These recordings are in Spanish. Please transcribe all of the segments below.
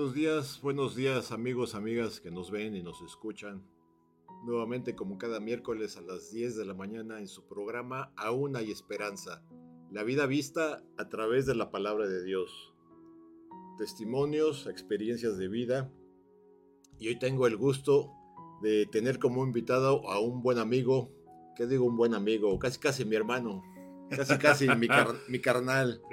Buenos días, buenos días amigos, amigas que nos ven y nos escuchan. Nuevamente como cada miércoles a las 10 de la mañana en su programa Aún hay esperanza. La vida vista a través de la palabra de Dios. Testimonios, experiencias de vida. Y hoy tengo el gusto de tener como invitado a un buen amigo. ¿Qué digo un buen amigo? Casi casi mi hermano. Casi casi mi, mi, carnal.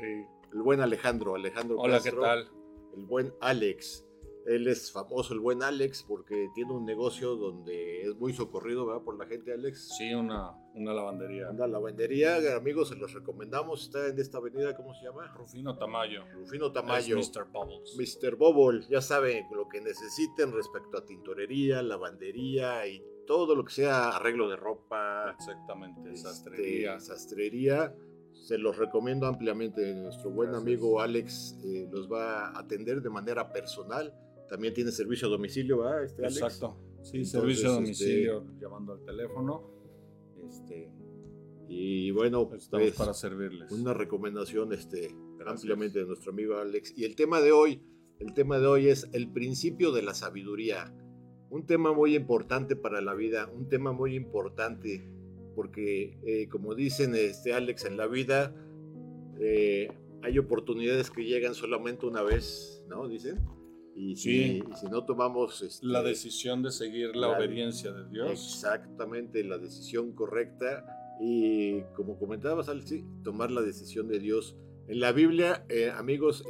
El buen Alejandro. Alejandro Hola, ¿qué tal? El buen Alex. Él es famoso, el buen Alex, porque tiene un negocio donde es muy socorrido ¿verdad? por la gente, Alex. Sí, una, una lavandería. Una lavandería, amigos, se los recomendamos. Está en esta avenida, ¿cómo se llama? Rufino Tamayo. Rufino Tamayo. Es Mr. Bubbles. Mr. Bubble, ya saben lo que necesiten respecto a tintorería, lavandería y todo lo que sea arreglo de ropa. Exactamente, este, sastrería. Se los recomiendo ampliamente. Nuestro buen amigo Alex eh, los va a atender de manera personal. También tiene servicio a domicilio, ¿verdad? Este Exacto. Sí, servicio a este, domicilio, llamando al teléfono. Este, y bueno, estamos pues, para servirles. Una recomendación este, ampliamente de nuestro amigo Alex. Y el tema de hoy, el tema de hoy es el principio de la sabiduría. Un tema muy importante para la vida, un tema muy importante porque eh, como dicen este Alex en la vida, eh, hay oportunidades que llegan solamente una vez, ¿no? Dicen. Y si, si no tomamos... Este, la decisión de seguir la, obediencia de Dios. Exactamente, la decisión correcta. Y como comentabas, Alex, tomar la decisión de Dios. En la Biblia, eh, amigos,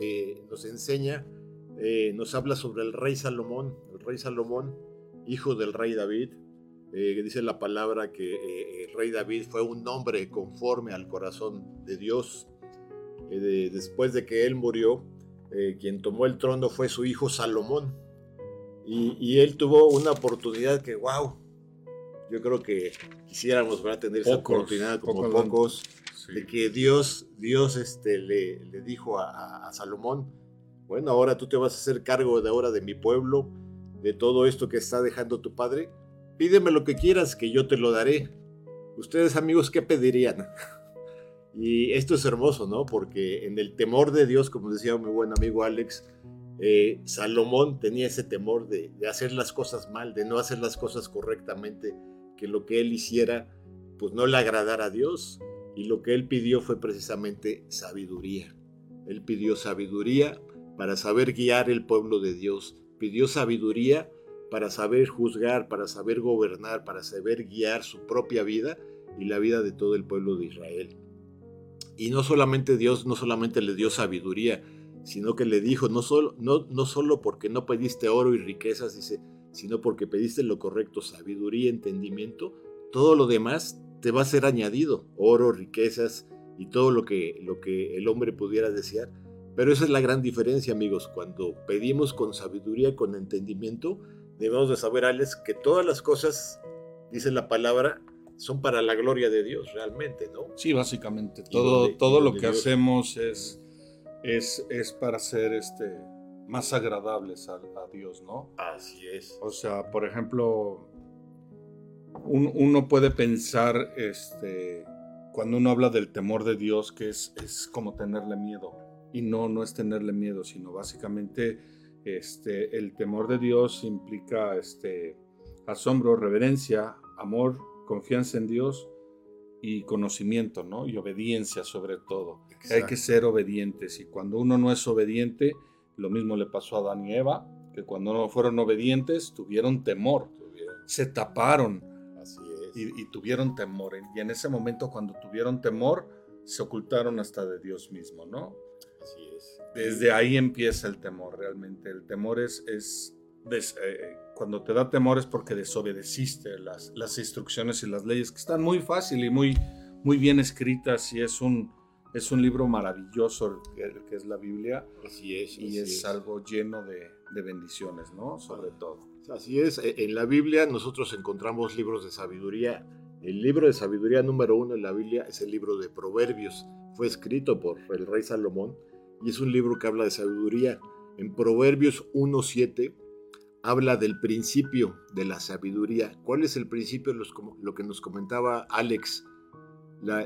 nos enseña, nos habla sobre el rey Salomón, el rey Salomón, hijo del rey David, eh, dice la palabra que eh, el rey David fue un hombre conforme al corazón de Dios. Eh, después de que él murió, quien tomó el trono fue su hijo Salomón. Y, él tuvo una oportunidad que, wow, yo creo que quisiéramos tener esa oportunidad como pocos, de que Dios, Dios este, le, le dijo a, a Salomón, bueno, ahora tú te vas a hacer cargo de ahora de mi pueblo, de todo esto que está dejando tu padre pídeme lo que quieras que yo te lo daré. Ustedes amigos, ¿qué pedirían? y esto es hermoso, ¿no? Porque en el temor de Dios, como decía mi buen amigo Alex, eh, Salomón tenía ese temor de, hacer las cosas mal, de no hacer las cosas correctamente, que lo que él hiciera pues no le agradara a Dios. Y lo que él pidió fue precisamente sabiduría. Él pidió sabiduría para saber guiar el pueblo de Dios. Pidió sabiduría para saber juzgar, para saber gobernar, para saber guiar su propia vida y la vida de todo el pueblo de Israel. Y no solamente Dios, no solamente le dio sabiduría, sino que le dijo, no solo, no, no solo porque no pediste oro y riquezas, dice, sino porque pediste lo correcto, sabiduría, entendimiento, todo lo demás te va a ser añadido, oro, riquezas y todo lo que, lo que el hombre pudiera desear. Pero esa es la gran diferencia, amigos, cuando pedimos con sabiduría, con entendimiento, debemos de saber, Alex, que todas las cosas, dice la palabra, son para la gloria de Dios realmente, ¿no? Sí, básicamente. Todo, todo lo que hacemos es, es, es para ser este, más agradables a, Dios, ¿no? Así es. O sea, por ejemplo, uno puede pensar, este, cuando uno habla del temor de Dios, que es, es como tenerle miedo. Y no, no es tenerle miedo, sino básicamente este, el temor de Dios implica este, asombro, reverencia, amor, confianza en Dios y conocimiento, ¿no? Y obediencia sobre todo. Hay que ser obedientes y cuando uno no es obediente, lo mismo le pasó a Adán y Eva, que cuando no fueron obedientes tuvieron temor, se taparon Y, y, tuvieron temor. Y en ese momento cuando tuvieron temor, se ocultaron hasta de Dios mismo, ¿no? Desde ahí empieza el temor realmente. El temor es, es eh, cuando te da temor es porque desobedeciste las, las instrucciones y las leyes, que están muy fácil y muy, muy bien escritas y es un, es un libro maravilloso el que, es la Biblia. Así es. Y es, algo lleno de, de, bendiciones, ¿no? Sobre todo. Así es. E, en la Biblia nosotros encontramos libros de sabiduría. El libro de sabiduría número uno en la Biblia es el libro de Proverbios. Fue escrito por el rey Salomón y es un libro que habla de sabiduría. En Proverbios 1.7 habla del principio de la sabiduría. ¿Cuál es el principio? Lo que nos comentaba Alex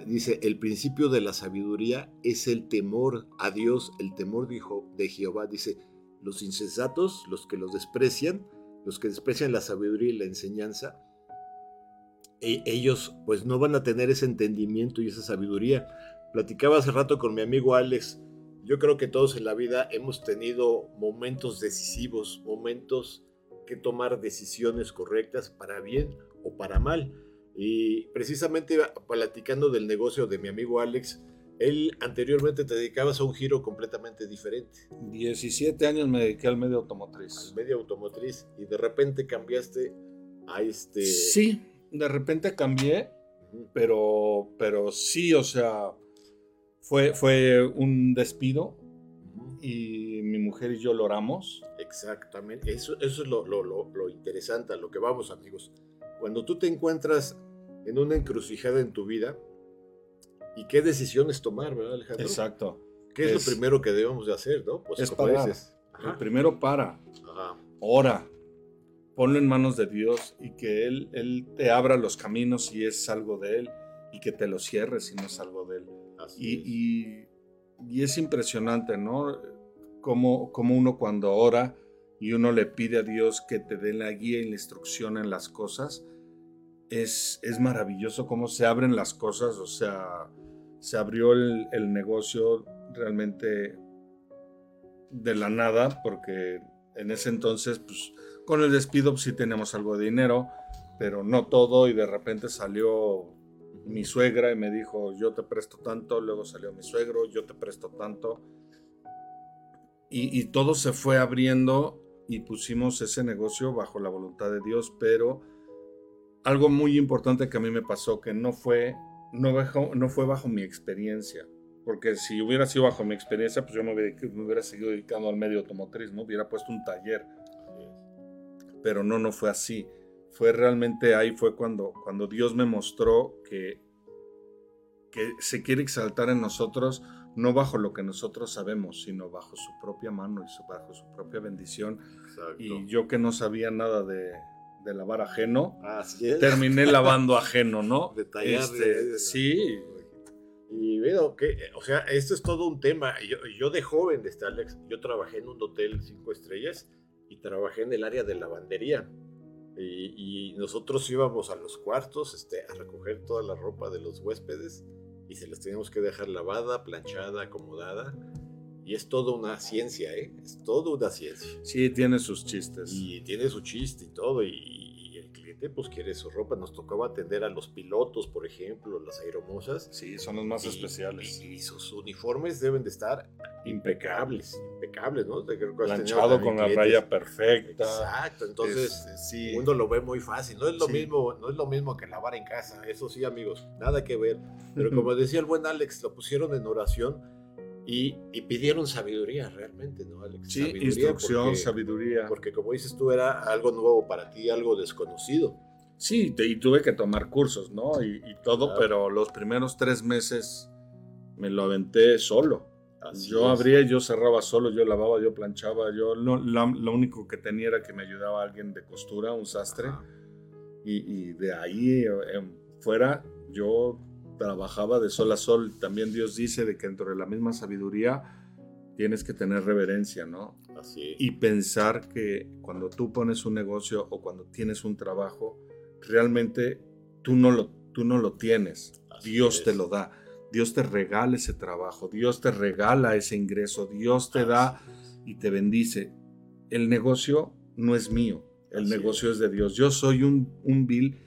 dice, el principio de la sabiduría es el temor a Dios, el temor de Jehová. Dice, los insensatos, los que los desprecian, los que desprecian la sabiduría y la enseñanza, e, ellos pues no van a tener ese entendimiento y esa sabiduría. Platicaba hace rato con mi amigo Alex, yo creo que todos en la vida hemos tenido momentos decisivos, momentos que tomar decisiones correctas para bien o para mal. Y precisamente platicando del negocio de mi amigo Alex, él anteriormente te dedicabas a un giro completamente diferente. 17 años me dediqué al medio automotriz. Al medio automotriz y de repente cambiaste a este... Sí, de repente cambié, pero, pero sí, o sea, fue, fue un despido y mi mujer y yo lo oramos. Exactamente, eso, eso es lo, lo, lo interesante, a lo que vamos amigos. Cuando tú te encuentras en una encrucijada en tu vida, ¿y qué decisiones tomar, verdad, Alejandro? Exacto. ¿Qué es, lo primero que debemos de hacer, no? Pues es parar. El primero para. Ajá. Ora. Ponlo en manos de Dios y que él, él te abra los caminos si es algo de Él y que te lo cierre si no es algo de Él. Y, es. Y, y, es impresionante, ¿no? Como, como uno cuando ora y uno le pide a Dios que te dé la guía y la instrucción en las cosas, es, es maravilloso cómo se abren las cosas, o sea, se abrió el, el negocio realmente de la nada, porque en ese entonces, pues, con el despido pues, sí teníamos algo de dinero, pero no todo, y de repente salió mi suegra y me dijo, yo te presto tanto, luego salió mi suegro, yo te presto tanto, y, y todo se fue abriendo y pusimos ese negocio bajo la voluntad de Dios, pero algo muy importante que a mí me pasó, que no fue, no, bajo, no fue bajo mi experiencia, porque si hubiera sido bajo mi experiencia, pues yo me hubiera, me hubiera seguido dedicando al medio automotriz, ¿no? Hubiera puesto un taller. Pero no, no fue así. Fue realmente ahí fue cuando, cuando Dios me mostró que, que se quiere exaltar en nosotros no bajo lo que nosotros sabemos, sino bajo su propia mano y bajo su propia bendición. Y yo que no sabía nada de, lavar ajeno, terminé lavando ajeno, ¿no? Detallar. Este, sí. Y veo que, o sea, esto es todo un tema. Yo, yo de joven, este Alex, yo trabajé en un hotel cinco estrellas y trabajé en el área de lavandería. Y, y nosotros íbamos a los cuartos este, a recoger toda la ropa de los huéspedes y se las tenemos que dejar lavada, planchada, acomodada. Y es toda una ciencia, ¿eh? Es toda una ciencia. Sí, tiene sus chistes. Y tiene su chiste y todo. Y, el cliente, pues, quiere su ropa. Nos tocaba atender a los pilotos, por ejemplo, las aeromosas. Sí, son los más especiales. Y, sus uniformes deben de estar impecables. Impecables, ¿no? Planchado con la raya perfecta. Exacto. Entonces, sí. uno lo ve muy fácil. No es lo mismo, no es lo mismo que lavar en casa. Eso sí, amigos, nada que ver. Pero como decía el buen Alex, lo pusieron en oración y, pidieron sabiduría realmente, ¿no, Alex? Sí, instrucción, sabiduría. Porque como dices tú, era algo nuevo para ti, algo desconocido. Sí, y tuve que tomar cursos, ¿no? Y, todo, pero los primeros tres meses me lo aventé solo. yo abría, yo cerraba solo, yo lavaba, yo planchaba, yo lo, lo, único que tenía era que me ayudaba alguien de costura, un sastre, y, y, de ahí en fuera yo trabajaba de sol a sol. También Dios dice de que dentro de la misma sabiduría tienes que tener reverencia, ¿no? Así. Y pensar que cuando tú pones un negocio o cuando tienes un trabajo, realmente tú no lo, tú no lo tienes. Dios te lo da. Dios te regala ese trabajo. Dios te regala ese ingreso. Dios te da y te bendice. El negocio no es mío. El negocio es. es. de Dios. Yo soy un, un vil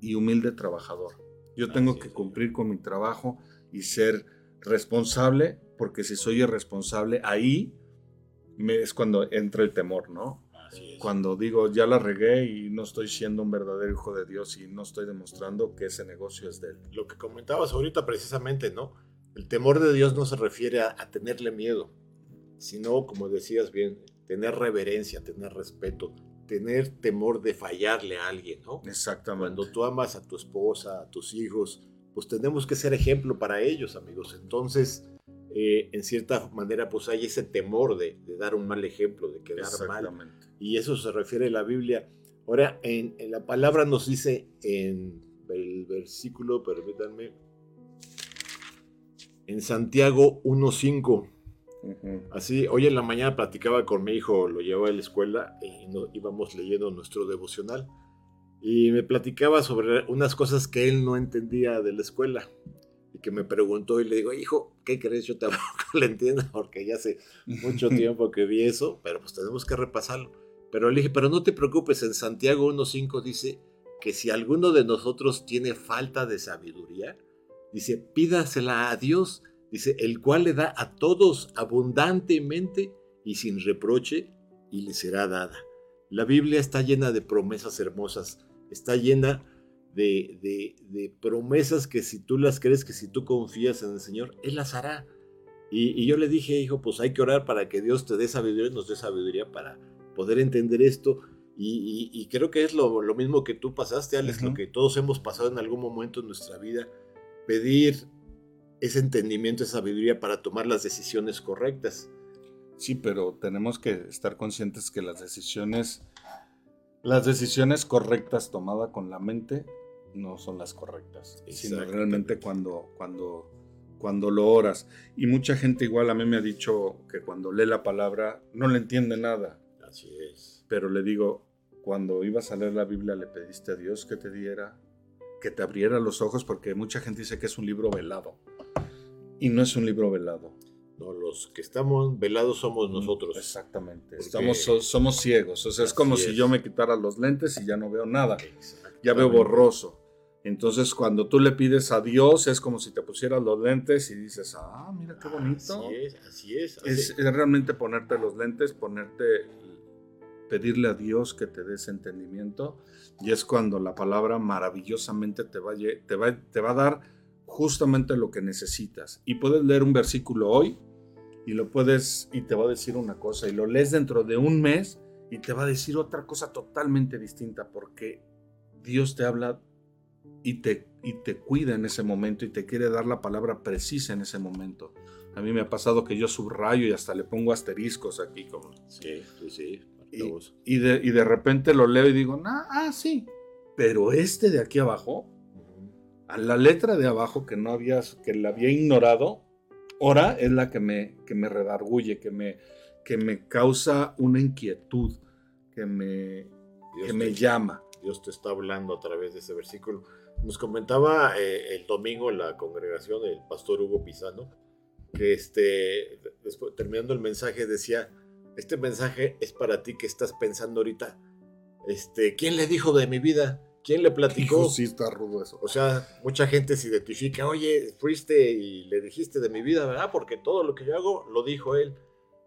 y humilde trabajador. Yo tengo que cumplir con mi trabajo y ser responsable, porque si soy irresponsable, ahí me, es cuando entra el temor, ¿no? Cuando digo, ya la regué y no estoy siendo un verdadero hijo de Dios y no estoy demostrando que ese negocio es de él. Lo que comentabas ahorita precisamente, ¿no? El temor de Dios no se refiere a, a tenerle miedo, sino, como decías bien, tener reverencia, tener respeto, tener temor de fallarle a alguien, ¿no? Exactamente. Cuando tú amas a tu esposa, a tus hijos, pues tenemos que ser ejemplo para ellos, amigos. Entonces, eh, en cierta manera, pues hay ese temor de, dar un mal ejemplo, de quedar mal. Y eso se refiere a la Biblia. Ahora, en, la palabra nos dice en el versículo, permítanme, en Santiago 1.5 Así, hoy en la mañana platicaba con mi hijo, lo llevaba a la escuela y íbamos leyendo nuestro devocional. Y me platicaba sobre unas cosas que él no entendía de la escuela. Y que me preguntó y le digo, hijo, ¿qué crees? Yo tampoco lo entiendo porque ya hace mucho tiempo que vi eso, pero pues tenemos que repasarlo. Pero le dije, pero no te preocupes, en Santiago 1.5 dice que si alguno de nosotros tiene falta de sabiduría, dice, pídasela a Dios Dice, el cual le da a todos abundantemente y sin reproche y le será dada. La Biblia está llena de promesas hermosas, está llena de, de, promesas que si tú las crees, que si tú confías en el Señor, Él las hará. Y, yo le dije, hijo, pues hay que orar para que Dios te dé sabiduría, nos dé sabiduría para poder entender esto. Y, creo que es lo, mismo que tú pasaste, Alex, lo que todos hemos pasado en algún momento en nuestra vida. Pedir ese entendimiento, esa sabiduría para tomar las decisiones correctas. Sí, pero tenemos que estar conscientes que las decisiones, las decisiones correctas tomadas con la mente no son las correctas, sino realmente cuando, cuando, cuando lo oras. Y mucha gente igual a mí me ha dicho que cuando lee la palabra no le entiende nada. Así es. Pero le digo, cuando ibas a leer la Biblia le pediste a Dios que te diera, que te abriera los ojos, porque mucha gente dice que es un libro velado. Y no es un libro velado. No, los que estamos velados somos nosotros. Exactamente. Estamos, somos ciegos. O sea, es como si yo me quitara los lentes y ya no veo nada. Ya veo borroso. Entonces, cuando tú le pides a Dios, es como si te pusieras los lentes y dices, ah, mira qué bonito. Así es, así es. Es, realmente ponerte los lentes, ponerte, pedirle a Dios que te dé ese entendimiento. Y es cuando la palabra maravillosamente te va, te va, te va a dar justamente lo que necesitas. Y puedes leer un versículo hoy y lo puedes y te va a decir una cosa y lo lees dentro de un mes y te va a decir otra cosa totalmente distinta porque Dios te habla y te, y te cuida en ese momento y te quiere dar la palabra precisa en ese momento. A mí me ha pasado que yo subrayo y hasta le pongo asteriscos aquí. Como, sí, sí, sí. Y, de, y de repente lo leo y digo, ah, sí, pero este de aquí abajo a la letra de abajo que no había, que la había ignorado, ahora es la que me, que me redarguye, que me, que me causa una inquietud, que me, que me llama. Dios te está hablando a través de ese versículo. Nos comentaba eh, el domingo en la congregación el pastor Hugo Pisano, que este, después, terminando el mensaje decía, este mensaje es para ti que estás pensando ahorita, este, ¿quién le dijo de mi vida? ¿Quién le platicó? sí, está rudo eso. O sea, mucha gente se identifica, oye, fuiste y le dijiste de mi vida, ¿verdad? Porque todo lo que yo hago lo dijo él.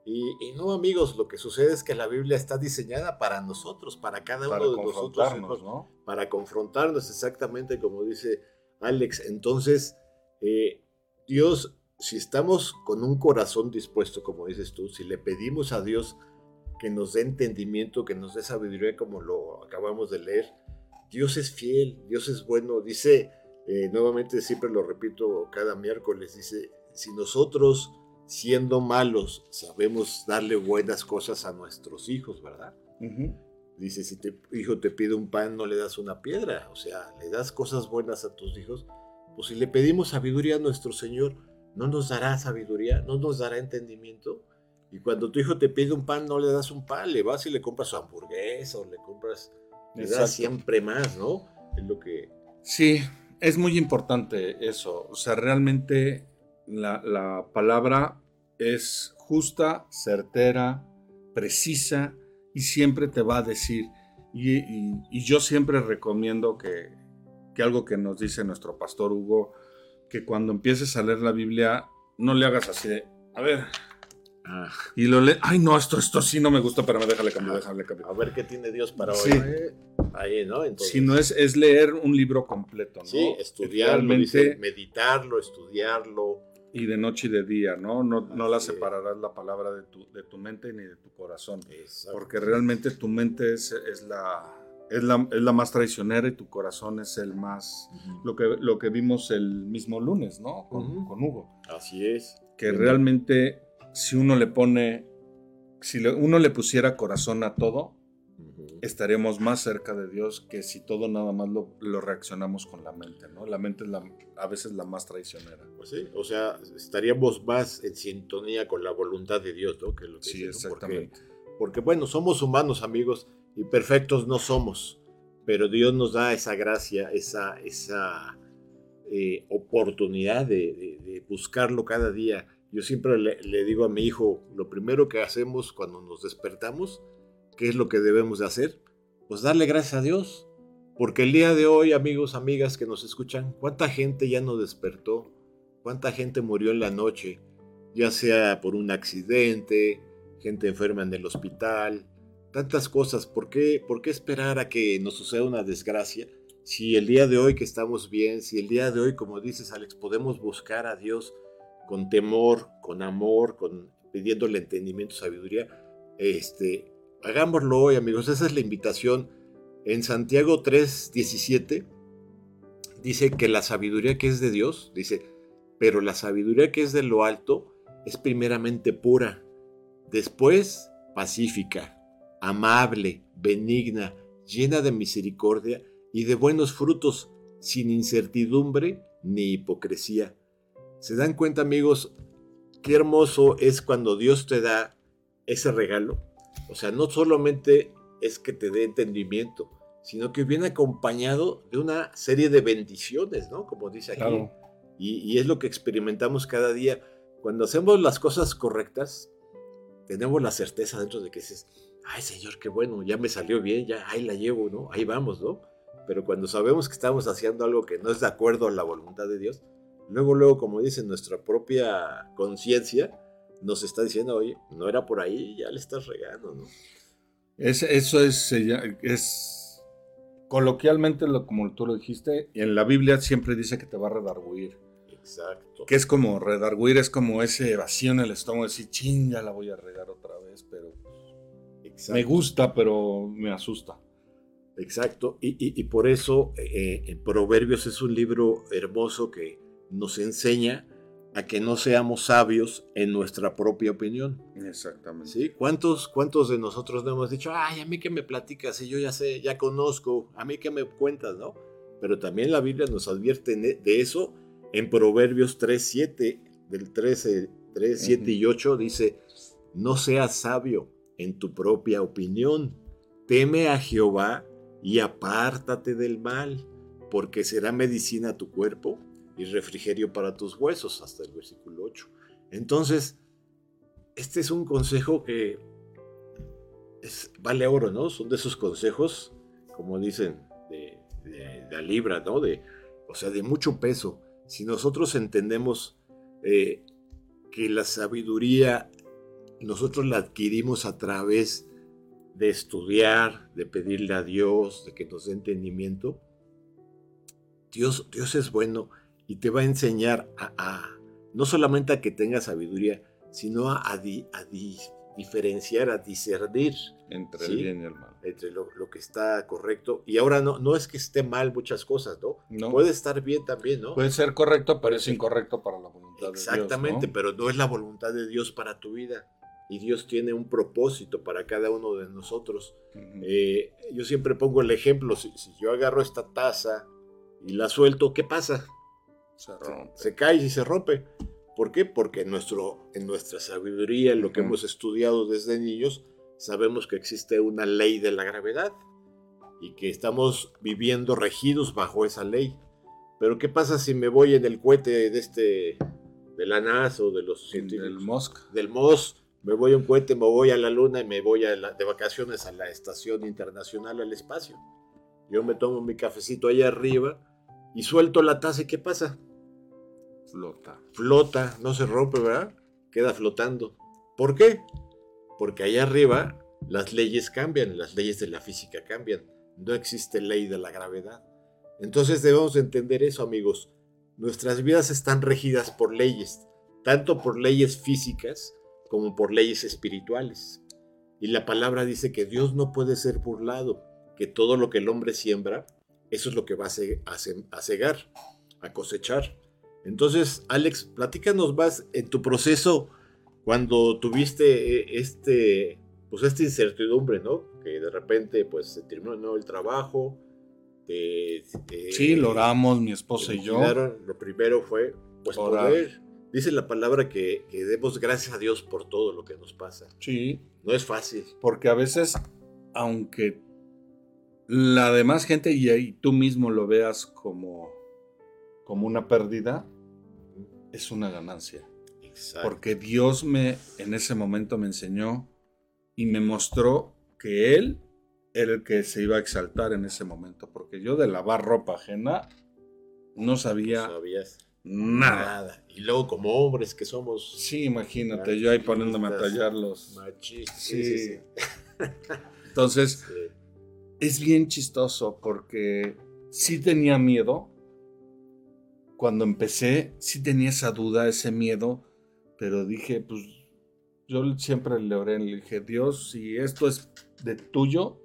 Y, no, amigos, lo que sucede es que la Biblia está diseñada para nosotros, para cada uno de nosotros. ¿no? Para confrontarnos, exactamente como dice Alex. Entonces, eh, Dios, si estamos con un corazón dispuesto, como dices tú, si le pedimos a Dios que nos dé entendimiento, que nos dé sabiduría, como lo acabamos de leer, Dios es fiel, Dios es bueno. Dice, eh, nuevamente siempre lo repito cada miércoles, dice, si nosotros siendo malos sabemos darle buenas cosas a nuestros hijos, ¿verdad? Dice, si tu hijo te pide un pan, no le das una piedra. O sea, le das cosas buenas a tus hijos. Pues si le pedimos sabiduría a nuestro Señor, ¿no nos dará sabiduría? ¿No nos dará entendimiento? Y cuando tu hijo te pide un pan, no le das un pan, le vas y le compras su hamburguesa o le compras le da siempre más, ¿no? Es lo que... Sí, es muy importante eso. O sea, realmente la, palabra es justa, certera, precisa y siempre te va a decir. Y, yo siempre recomiendo que, que, algo que nos dice nuestro pastor Hugo, que cuando empieces a leer la Biblia, no le hagas así de, a ver, Ah, Y lo lee, ay no, esto, esto sí no me gusta, pero me déjale cambiar, déjale cambiar. a ver qué tiene Dios para hoy. Sí. Ahí, ¿no? Entonces, Si no es, es leer un libro completo, ¿no? Sí, estudiarlo, dice, meditarlo, estudiarlo. y de noche y de día, ¿no? No, no la separarás la palabra de tu, de tu mente ni de tu corazón. Porque realmente tu mente es, es la, es, la, es la más traicionera y tu corazón es el más... Lo que, lo que vimos el mismo lunes, ¿no? Con, con Hugo. Así es. Que realmente si uno le pone... Si le- uno le pusiera corazón a todo, estaremos más cerca de Dios que si todo nada más lo, lo reaccionamos con la mente, ¿no? La mente es la, a veces la más traicionera. Pues sí, o sea, estaríamos más en sintonía con la voluntad de Dios, ¿no? Que lo que Sí, dice, ¿no? Porque- exactamente. Porque, bueno, somos humanos, amigos, y perfectos no somos, pero Dios nos da esa gracia, esa, esa eh, oportunidad de, de- de buscarlo cada día. Yo siempre le, digo a mi hijo, lo primero que hacemos cuando nos despertamos, ¿qué es lo que debemos de hacer? Pues darle gracias a Dios. Porque el día de hoy, amigos, amigas que nos escuchan, ¿cuánta gente ya no despertó? ¿Cuánta gente murió en la noche? Ya sea por un accidente, gente enferma en el hospital, tantas cosas. ¿Por qué, ¿Por qué esperar a que nos suceda una desgracia? Si el día de hoy que estamos bien, si el día de hoy, como dices Alex, podemos buscar a Dios con temor, con amor, con pidiéndole entendimiento, sabiduría, este, hagámoslo hoy, amigos. Esa es la invitación. En Santiago 3:17 dice que la sabiduría que es de Dios, dice, pero la sabiduría que es de lo alto es primeramente pura, después pacífica, amable, benigna, llena de misericordia y de buenos frutos, sin incertidumbre ni hipocresía. ¿Se dan cuenta, amigos, qué hermoso es cuando Dios te da ese regalo? O sea, no solamente es que te dé entendimiento, sino que viene acompañado de una serie de bendiciones, ¿no? Como dice aquí. Claro. Y, y es lo que experimentamos cada día. Cuando hacemos las cosas correctas, tenemos la certeza dentro de que dices, ay Señor, qué bueno, ya me salió bien, ya ahí la llevo, ¿no? Ahí vamos, ¿no? Pero cuando sabemos que estamos haciendo algo que no es de acuerdo a la voluntad de Dios, luego, luego, como dice nuestra propia conciencia, nos está diciendo, oye, no era por ahí, ya le estás regando, ¿no? Es, eso es, coloquialmente, lo, como tú lo dijiste, y en la Biblia siempre dice que te va a redarguir. Exacto. Que es como redarguir, es como ese vacío en el estómago, decir, ching, ya la voy a regar otra vez, pero Exacto. me gusta, pero me asusta. Exacto, y, y- y por eso eh, en Proverbios es un libro hermoso que nos enseña a que no seamos sabios en nuestra propia opinión. Exactamente. ¿sí? ¿Cuántos, ¿Cuántos de nosotros no hemos dicho, ay, a mí que me platicas y yo ya sé, ya conozco, a mí que me cuentas, ¿no? Pero también la Biblia nos advierte de eso en Proverbios 3, 7, del 13, 3, 7 y 8, dice, no seas sabio en tu propia opinión, teme a Jehová y apártate del mal, porque será medicina a tu cuerpo y refrigerio para tus huesos, hasta el versículo 8. Entonces, este es un consejo que es- vale oro, ¿no? Son de esos consejos, como dicen, de, de- de la libra, ¿no? De, o sea, de mucho peso. Si nosotros entendemos eh, que la sabiduría nosotros la adquirimos a través de estudiar, de pedirle a Dios, de que nos dé entendimiento, Dios, Dios es bueno y te va a enseñar a, a- no solamente a que tengas sabiduría, sino a, a di- a di- diferenciar, a discernir Entre Sí. el bien y el mal. entre lo, lo que está correcto. Y ahora no, no es que esté mal muchas cosas, ¿no? No. Puede estar bien también, ¿no? Puede ser correcto, pero es incorrecto para la voluntad Exactamente, de Dios. pero no es la voluntad de Dios para tu vida. Y Dios tiene un propósito para cada uno de nosotros. Eh, yo siempre pongo el ejemplo, si, si yo agarro esta taza y la suelto, ¿qué pasa? Se rompe. Se cae y se rompe. ¿Por qué? Porque en, nuestro, en nuestra sabiduría, en lo que hemos estudiado desde niños, sabemos que existe una ley de la gravedad y que estamos viviendo regidos bajo esa ley. Pero ¿qué pasa si me voy en el cohete de este, de la NASA o de los científicos? Del Mosca. del MOS, me voy a un cohete, me voy a la luna y me voy a la- de vacaciones a la estación internacional al espacio. Yo me tomo mi cafecito allá arriba y suelto la taza y ¿qué pasa? Flota. Flota, no se rompe, ¿verdad? Queda flotando. ¿Por qué? Porque allá arriba las leyes cambian, las leyes de la física cambian. No existe ley de la gravedad. Entonces debemos entender eso, amigos. Nuestras vidas están regidas por leyes, tanto por leyes físicas como por leyes espirituales. Y la palabra dice que Dios no puede ser burlado, que todo lo que el hombre siembra, eso es lo que va a cegar, a cosechar. Entonces, Alex, platícanos más en tu proceso cuando tuviste eh, este, pues esta incertidumbre, ¿no? Que de repente, pues, se terminó el trabajo. sí, lo oramos, mi esposa y yo. Lo primero fue, pues, poder. Dice la palabra que, que demos gracias a Dios por todo lo que nos pasa. Sí. No es fácil. Porque a veces, aunque la demás gente y ahí tú mismo lo veas como, como una pérdida, es una ganancia. Porque Dios me en ese momento me enseñó y me mostró que Él era el que se iba a exaltar en ese momento. Porque yo de lavar ropa ajena no sabía nada. Y luego como hombres que somos... Sí, imagínate, yo ahí poniéndome a tallar los... Sí. Entonces, es bien chistoso porque sí tenía miedo. Cuando empecé, sí tenía esa duda, ese miedo pero dije, pues yo siempre le oré, le dije, Dios, si esto es de tuyo,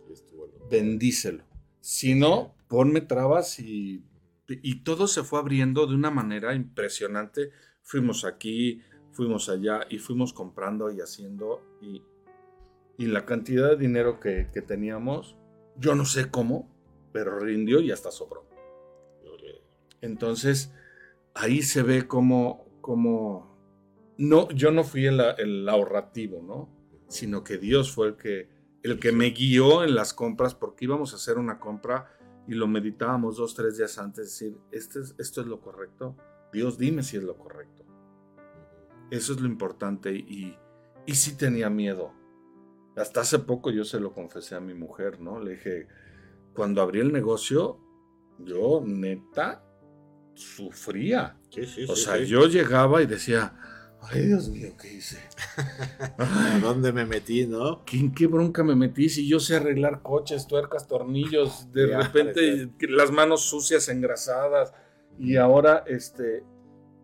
bendícelo. Si no, ponme trabas y, y todo se fue abriendo de una manera impresionante. Fuimos aquí, fuimos allá y fuimos comprando y haciendo y, y la cantidad de dinero que, que, teníamos, yo no sé cómo, pero rindió y hasta sobró. Entonces, ahí se ve cómo, cómo no, yo no fui el, ahorrativo, ¿no? Sino que Dios fue el que, el que me guió en las compras porque íbamos a hacer una compra y lo meditábamos dos, tres días antes, decir, ¿este esto es lo correcto. Dios, dime si es lo correcto. Eso es lo importante y, y sí tenía miedo. Hasta hace poco yo se lo confesé a mi mujer, ¿no? Le dije, cuando abrí el negocio, yo neta sufría. o sea, yo llegaba y decía, Ay, Dios mío, ¿qué hice? ¿A dónde me metí, no? ¿En qué bronca me metí? Si yo sé arreglar coches, tuercas, tornillos, de repente las manos sucias, engrasadas, y ahora, este,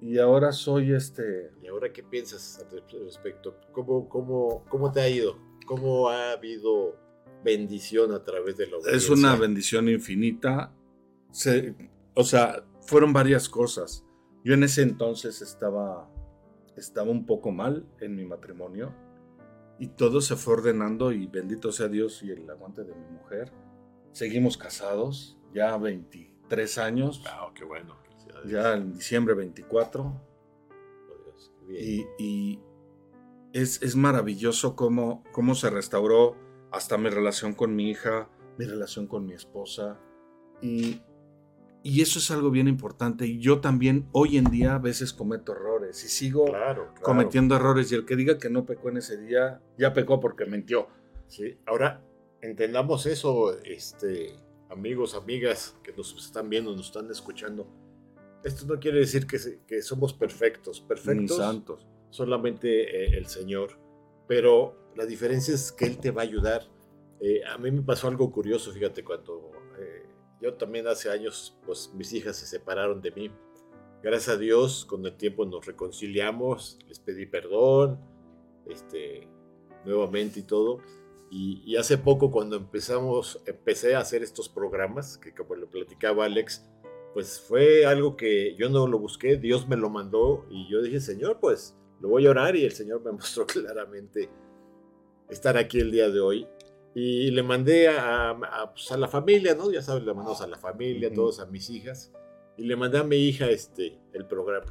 y ahora soy este... ¿Y ahora qué piensas al respecto? ¿Cómo, cómo, cómo te ha ido? ¿Cómo ha habido bendición a través de lo Es una bendición infinita. o sea, fueron varias cosas. Yo en ese entonces estaba estaba un poco mal en mi matrimonio y todo se fue ordenando y bendito sea Dios y el aguante de mi mujer. Seguimos casados, ya 23 años. Ah, qué bueno. Ya en diciembre 24. Y, es, es, maravilloso cómo, cómo se restauró hasta mi relación con mi hija, mi relación con mi esposa. Y, y eso es algo bien importante. Y yo también hoy en día a veces cometo errores y sigo cometiendo errores. Y el que diga que no pecó en ese día, ya pecó porque mintió. Sí, ahora entendamos eso, este, amigos, amigas que nos están viendo, nos están escuchando. Esto no quiere decir que, que somos perfectos, perfectos. santos. Solamente eh, el Señor. Pero la diferencia es que Él te va a ayudar. Eh, a mí me pasó algo curioso, fíjate, cuando yo también hace años, pues mis hijas se separaron de mí. Gracias a Dios, con el tiempo nos reconciliamos, les pedí perdón, este, nuevamente y todo. Y, hace poco cuando empezamos, empecé a hacer estos programas, que como lo platicaba Alex, pues fue algo que yo no lo busqué, Dios me lo mandó y yo dije, Señor, pues lo voy a orar y el Señor me mostró claramente estar aquí el día de hoy. Y le mandé a, pues, a, la familia, ¿no? Ya sabes, le mandamos a la familia, todos a mis hijas. Y le mandé a mi hija este, el programa.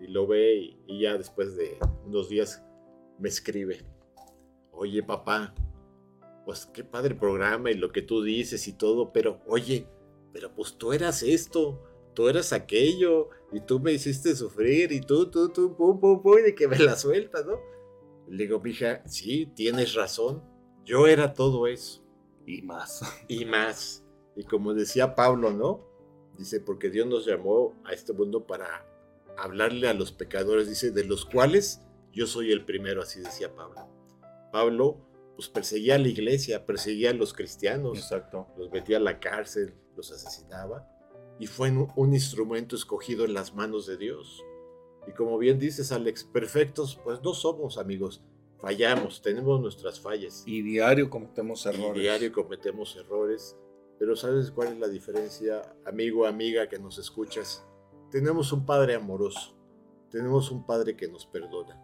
Y lo ve y, ya después de unos días me escribe. Oye, papá, pues qué padre programa y lo que tú dices y todo, pero oye, pero pues tú eras esto, tú eras aquello, y tú me hiciste sufrir, y tú, tú, tú, pum, pum, pum, y que me la suelta, ¿no? Le digo, hija, sí, tienes razón yo era todo eso. Y más. Y más. Y como decía Pablo, ¿no? Dice, porque Dios nos llamó a este mundo para hablarle a los pecadores, dice, de los cuales yo soy el primero, así decía Pablo. Pablo pues perseguía a la iglesia, perseguía a los cristianos, Exacto. los metía a la cárcel, los asesinaba y fue un, instrumento escogido en las manos de Dios. Y como bien dices, Alex, perfectos, pues no somos amigos, fallamos, tenemos nuestras fallas. Y diario cometemos Y errores. diario cometemos errores, pero ¿sabes cuál es la diferencia, amigo, amiga que nos escuchas? Tenemos un padre amoroso, tenemos un padre que nos perdona.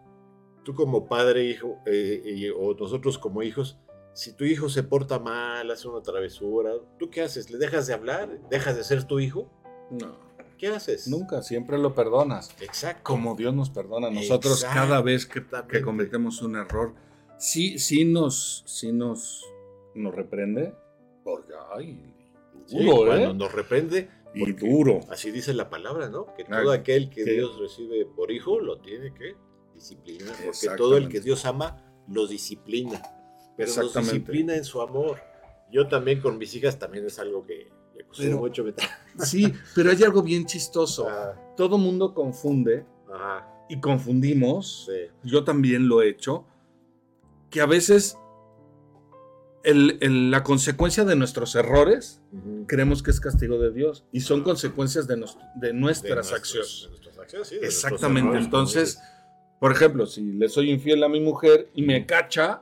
Tú como padre, hijo, eh, y- o nosotros como hijos, si tu hijo se porta mal, hace una travesura, ¿tú qué haces? ¿Le dejas de hablar? ¿Dejas de ser tu hijo? No, ¿Qué haces? nunca, siempre lo perdonas. Exacto. Como Dios nos perdona a nosotros cada vez que, que cometemos un error. Sí, sí nos, sí nos, nos reprende. Porque, ay, Sí, duro, cuando ¿eh? nos reprende, Y duro. Así dice la palabra, ¿no? Que todo aquel que que- Dios recibe por hijo lo tiene que disciplinar. Porque todo el que Dios ama lo disciplina. Pero nos disciplina en su amor. Yo también con mis hijas también es algo que le Pero- mucho. meter. Sí, pero hay algo bien chistoso. Ah, Todo mundo confunde ajá, y confundimos. sí. Yo también lo he hecho. Que a veces el- el- la consecuencia de nuestros errores Ujú. creemos que es castigo de Dios y son consecuencias de, nos- de De nuestras nuestros- acciones. de nuestras acciones, sí, de Exactamente. errores, Entonces, por ejemplo, si le soy infiel a mi mujer y me cacha,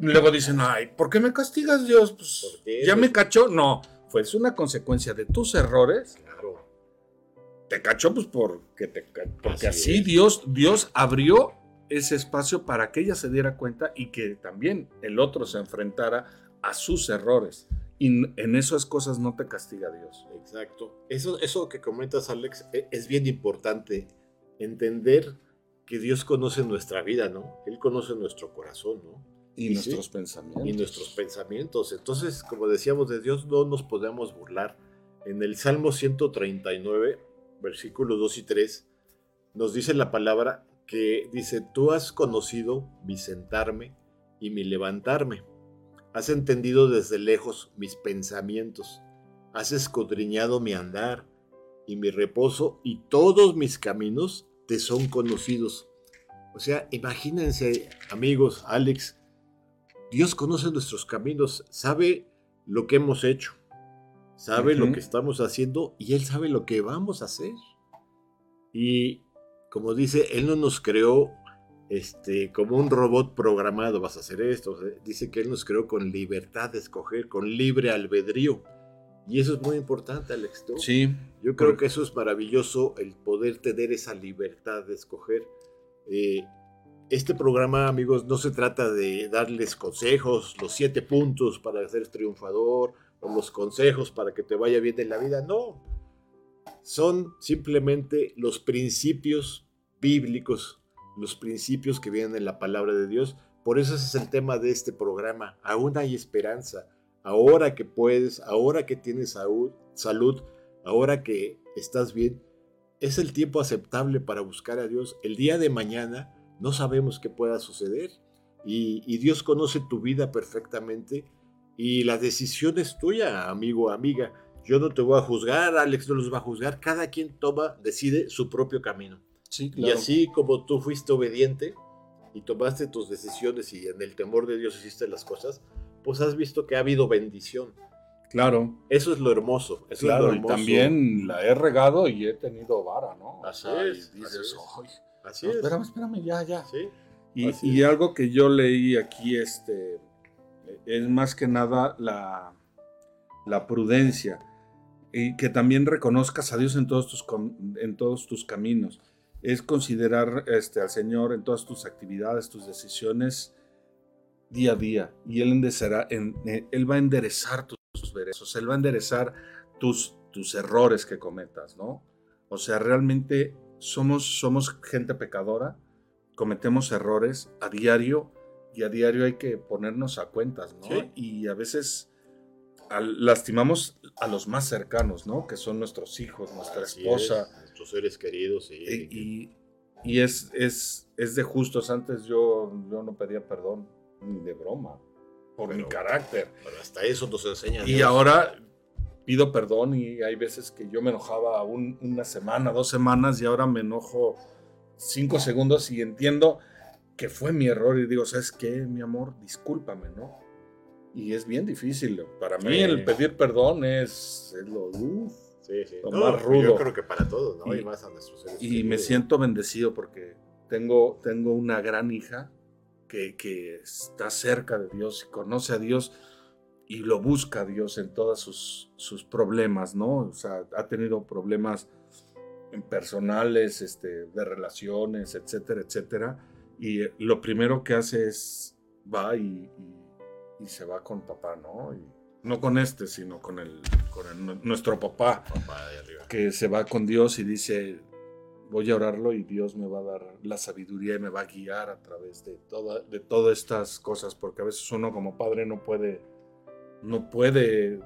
luego dicen, ay, ¿por qué me castigas, Dios? Pues. ¿Ya me Pues- cachó? No, fue es una consecuencia de tus errores. Claro. Te cachó, pues, porque, te, porque Así así. Dios, Dios abrió ese espacio para que ella se diera cuenta y que también el otro se enfrentara a sus errores. Y en esas cosas no te castiga Dios. Exacto. Eso, eso que comentas, Alex, e- es bien importante. Entender que Dios conoce nuestra vida, ¿no? Él conoce nuestro corazón, ¿no? Y, nuestros sí, pensamientos. y nuestros pensamientos. Entonces, como decíamos, de Dios no nos podemos burlar. En el Salmo 139, versículos 2 y 3, nos dice la palabra que dice, tú has conocido mi sentarme y mi levantarme. Has entendido desde lejos mis pensamientos. Has escudriñado mi andar y mi reposo y todos mis caminos te son conocidos. O sea, imagínense, amigos, Alex, Dios conoce nuestros caminos, sabe lo que hemos hecho, sabe lo que estamos haciendo y Él sabe lo que vamos a hacer. Y como dice, Él no nos creó este, como un robot programado, vas a hacer esto. o sea, Dice que Él nos creó con libertad de escoger, con libre albedrío. Y eso es muy importante, Alex. ¿no? Sí. Yo creo que eso es maravilloso, el poder tener esa libertad de escoger. Eh, este programa, amigos, no se trata de darles consejos, los siete puntos para ser triunfador, o los consejos para que te vaya bien en la vida. No. Son simplemente los principios bíblicos, los principios que vienen en la palabra de Dios. Por eso ese es el tema de este programa. Aún hay esperanza. Ahora que puedes, ahora que tienes salud, ahora que estás bien, es el tiempo aceptable para buscar a Dios. El día de mañana no sabemos qué pueda suceder y, y Dios conoce tu vida perfectamente y la decisión es tuya, amigo, amiga. Yo no te voy a juzgar, Alex no los va a juzgar. Cada quien toma, decide su propio camino. Sí, Y así como tú fuiste obediente y tomaste tus decisiones y en el temor de Dios hiciste las cosas, pues has visto que ha habido bendición. Claro. Eso es lo hermoso. Eso es Claro, y también la he regado y he tenido vara, ¿no? Así y es, dices, así es. "Ay, Así no, es. espérame, espérame, ya, ya. Sí, Y, y algo que yo leí aquí, este, es más que nada la, la prudencia y que también reconozcas a Dios en todos tus, en todos tus caminos. Es considerar este, al Señor en todas tus actividades, tus decisiones día a día. Y Él, en- eh, él va a enderezar tus, tus derechos, Él va a enderezar tus, tus errores que cometas, ¿no? O sea, realmente somos, somos gente pecadora, cometemos errores a diario y a diario hay que ponernos a cuentas, ¿no? Sí. Y a veces al- lastimamos a los más cercanos, ¿no? Que son nuestros hijos, nuestra así esposa. es, nuestros seres queridos. sí. Y, y- y es, es, es de justos. Antes yo, yo no pedía perdón ni de broma por mi Pero- carácter. Pero hasta eso nos enseña. Y Dios. ahora pido perdón y hay veces que yo me enojaba un- una semana, dos semanas y ahora me enojo cinco segundos y entiendo que fue mi error y digo, ¿sabes qué, mi amor? Discúlpame, ¿no? Y es bien difícil. Para mí el pedir perdón es, lo... sí, sí. más rudo. Yo creo que para todos, ¿no? Y, más a nuestros seres y me siento bendecido porque tengo, tengo una gran hija que, que, está cerca de Dios y conoce a Dios y lo busca Dios en todos sus, sus problemas, ¿no? O sea, ha tenido problemas personales, este, de relaciones, etcétera, etcétera. Y eh, lo primero que hace es va y, se va con papá, ¿no? Y no con este, sino con, el, con nuestro papá, que se va con Dios y dice, voy a orarlo y Dios me va a dar la sabiduría y me va a guiar a través de, toda, de todas estas cosas, porque a veces uno como padre no puede, no puede,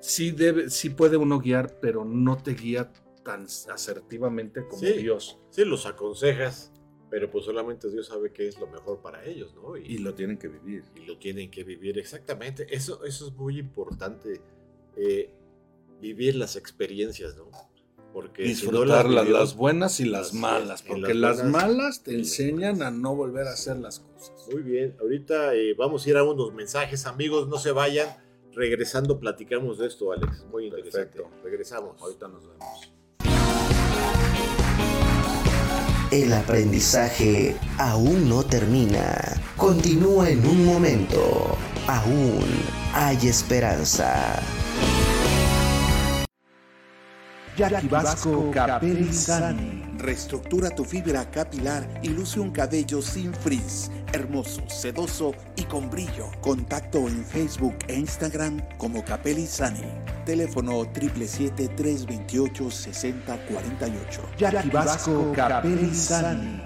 sí, debe, sí puede uno guiar, pero no te guía tan asertivamente como Dios. Sí, los aconsejas, pero pues solamente Dios sabe qué es lo mejor para ellos, ¿no? Y, lo tienen que vivir. Y lo tienen que vivir, exactamente. Eso, eso es muy importante, eh, vivir las experiencias, ¿no? Porque disfrutar las, buenas y las, malas, porque las, malas te enseñan a no volver a hacer las cosas. Muy bien, ahorita eh, vamos a ir a unos mensajes, amigos, no se vayan. Regresando platicamos de esto, Alex. Muy interesante. Regresamos. Ahorita nos vemos. El aprendizaje aún no termina. Continúa en un momento. Aún hay esperanza. Jackie Vasco Reestructura tu fibra capilar y luce un cabello sin frizz, hermoso, sedoso y con brillo. Contacto en Facebook e Instagram como Capelizani. Teléfono 777-328-6048. Jackie Vasco Capelizani.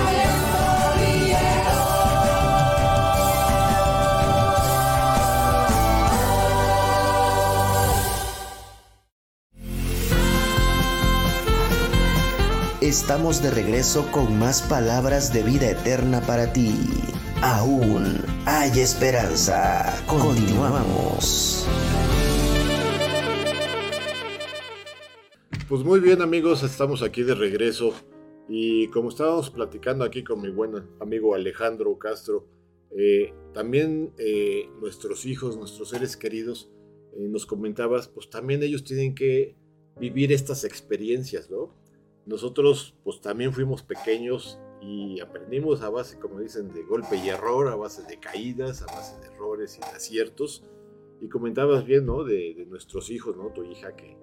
Estamos de regreso con más palabras de vida eterna para ti. Aún hay esperanza. Continuamos. Pues muy bien amigos, estamos aquí de regreso y como estábamos platicando aquí con mi buen amigo Alejandro Castro, eh, también eh, nuestros hijos, nuestros seres queridos, eh, nos comentabas, pues también ellos tienen que vivir estas experiencias, ¿no? Nosotros pues también fuimos pequeños y aprendimos a base, como dicen, de golpe y error, a base de caídas, a base de errores y de aciertos. Y comentabas bien, ¿no? De, nuestros hijos, ¿no? Tu hija que,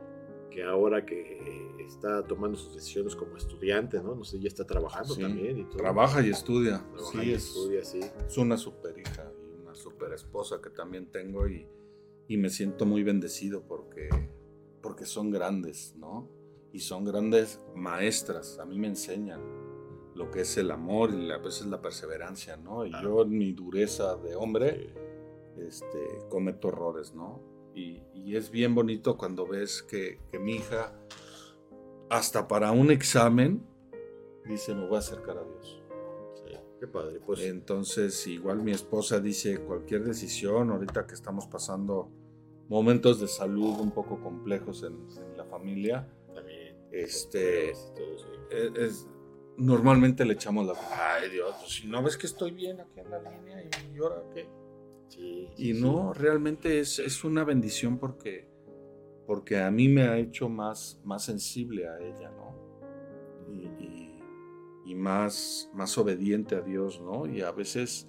que ahora que está tomando sus decisiones como estudiante, ¿no? No sé, ya está trabajando Sí, también y todo. Trabaja y estudia. Trabaja Sí, y es, estudia, sí. es una super hija y una super esposa que también tengo y, y me siento muy bendecido porque, porque son grandes, ¿no? Y son grandes maestras, a mí me enseñan lo que es el amor y a veces la perseverancia, ¿no? Y Ah. yo en mi dureza de hombre, este, cometo errores, ¿no? Y, y es bien bonito cuando ves que, que mi hija, hasta para un examen, dice, me voy a acercar a Dios. Sí, qué padre. Pues Entonces, igual mi esposa dice, cualquier decisión, ahorita que estamos pasando momentos de salud un poco complejos en, en la familia. Este, sí. es, es- normalmente le echamos la... Ay Dios, pues, si no ves que estoy bien aquí en la línea y ahora qué. Sí, Y sí, no, realmente es, es una bendición porque, porque a mí me ha hecho más, más sensible a ella, ¿no? Y, y- y más, más obediente a Dios, ¿no? Y a veces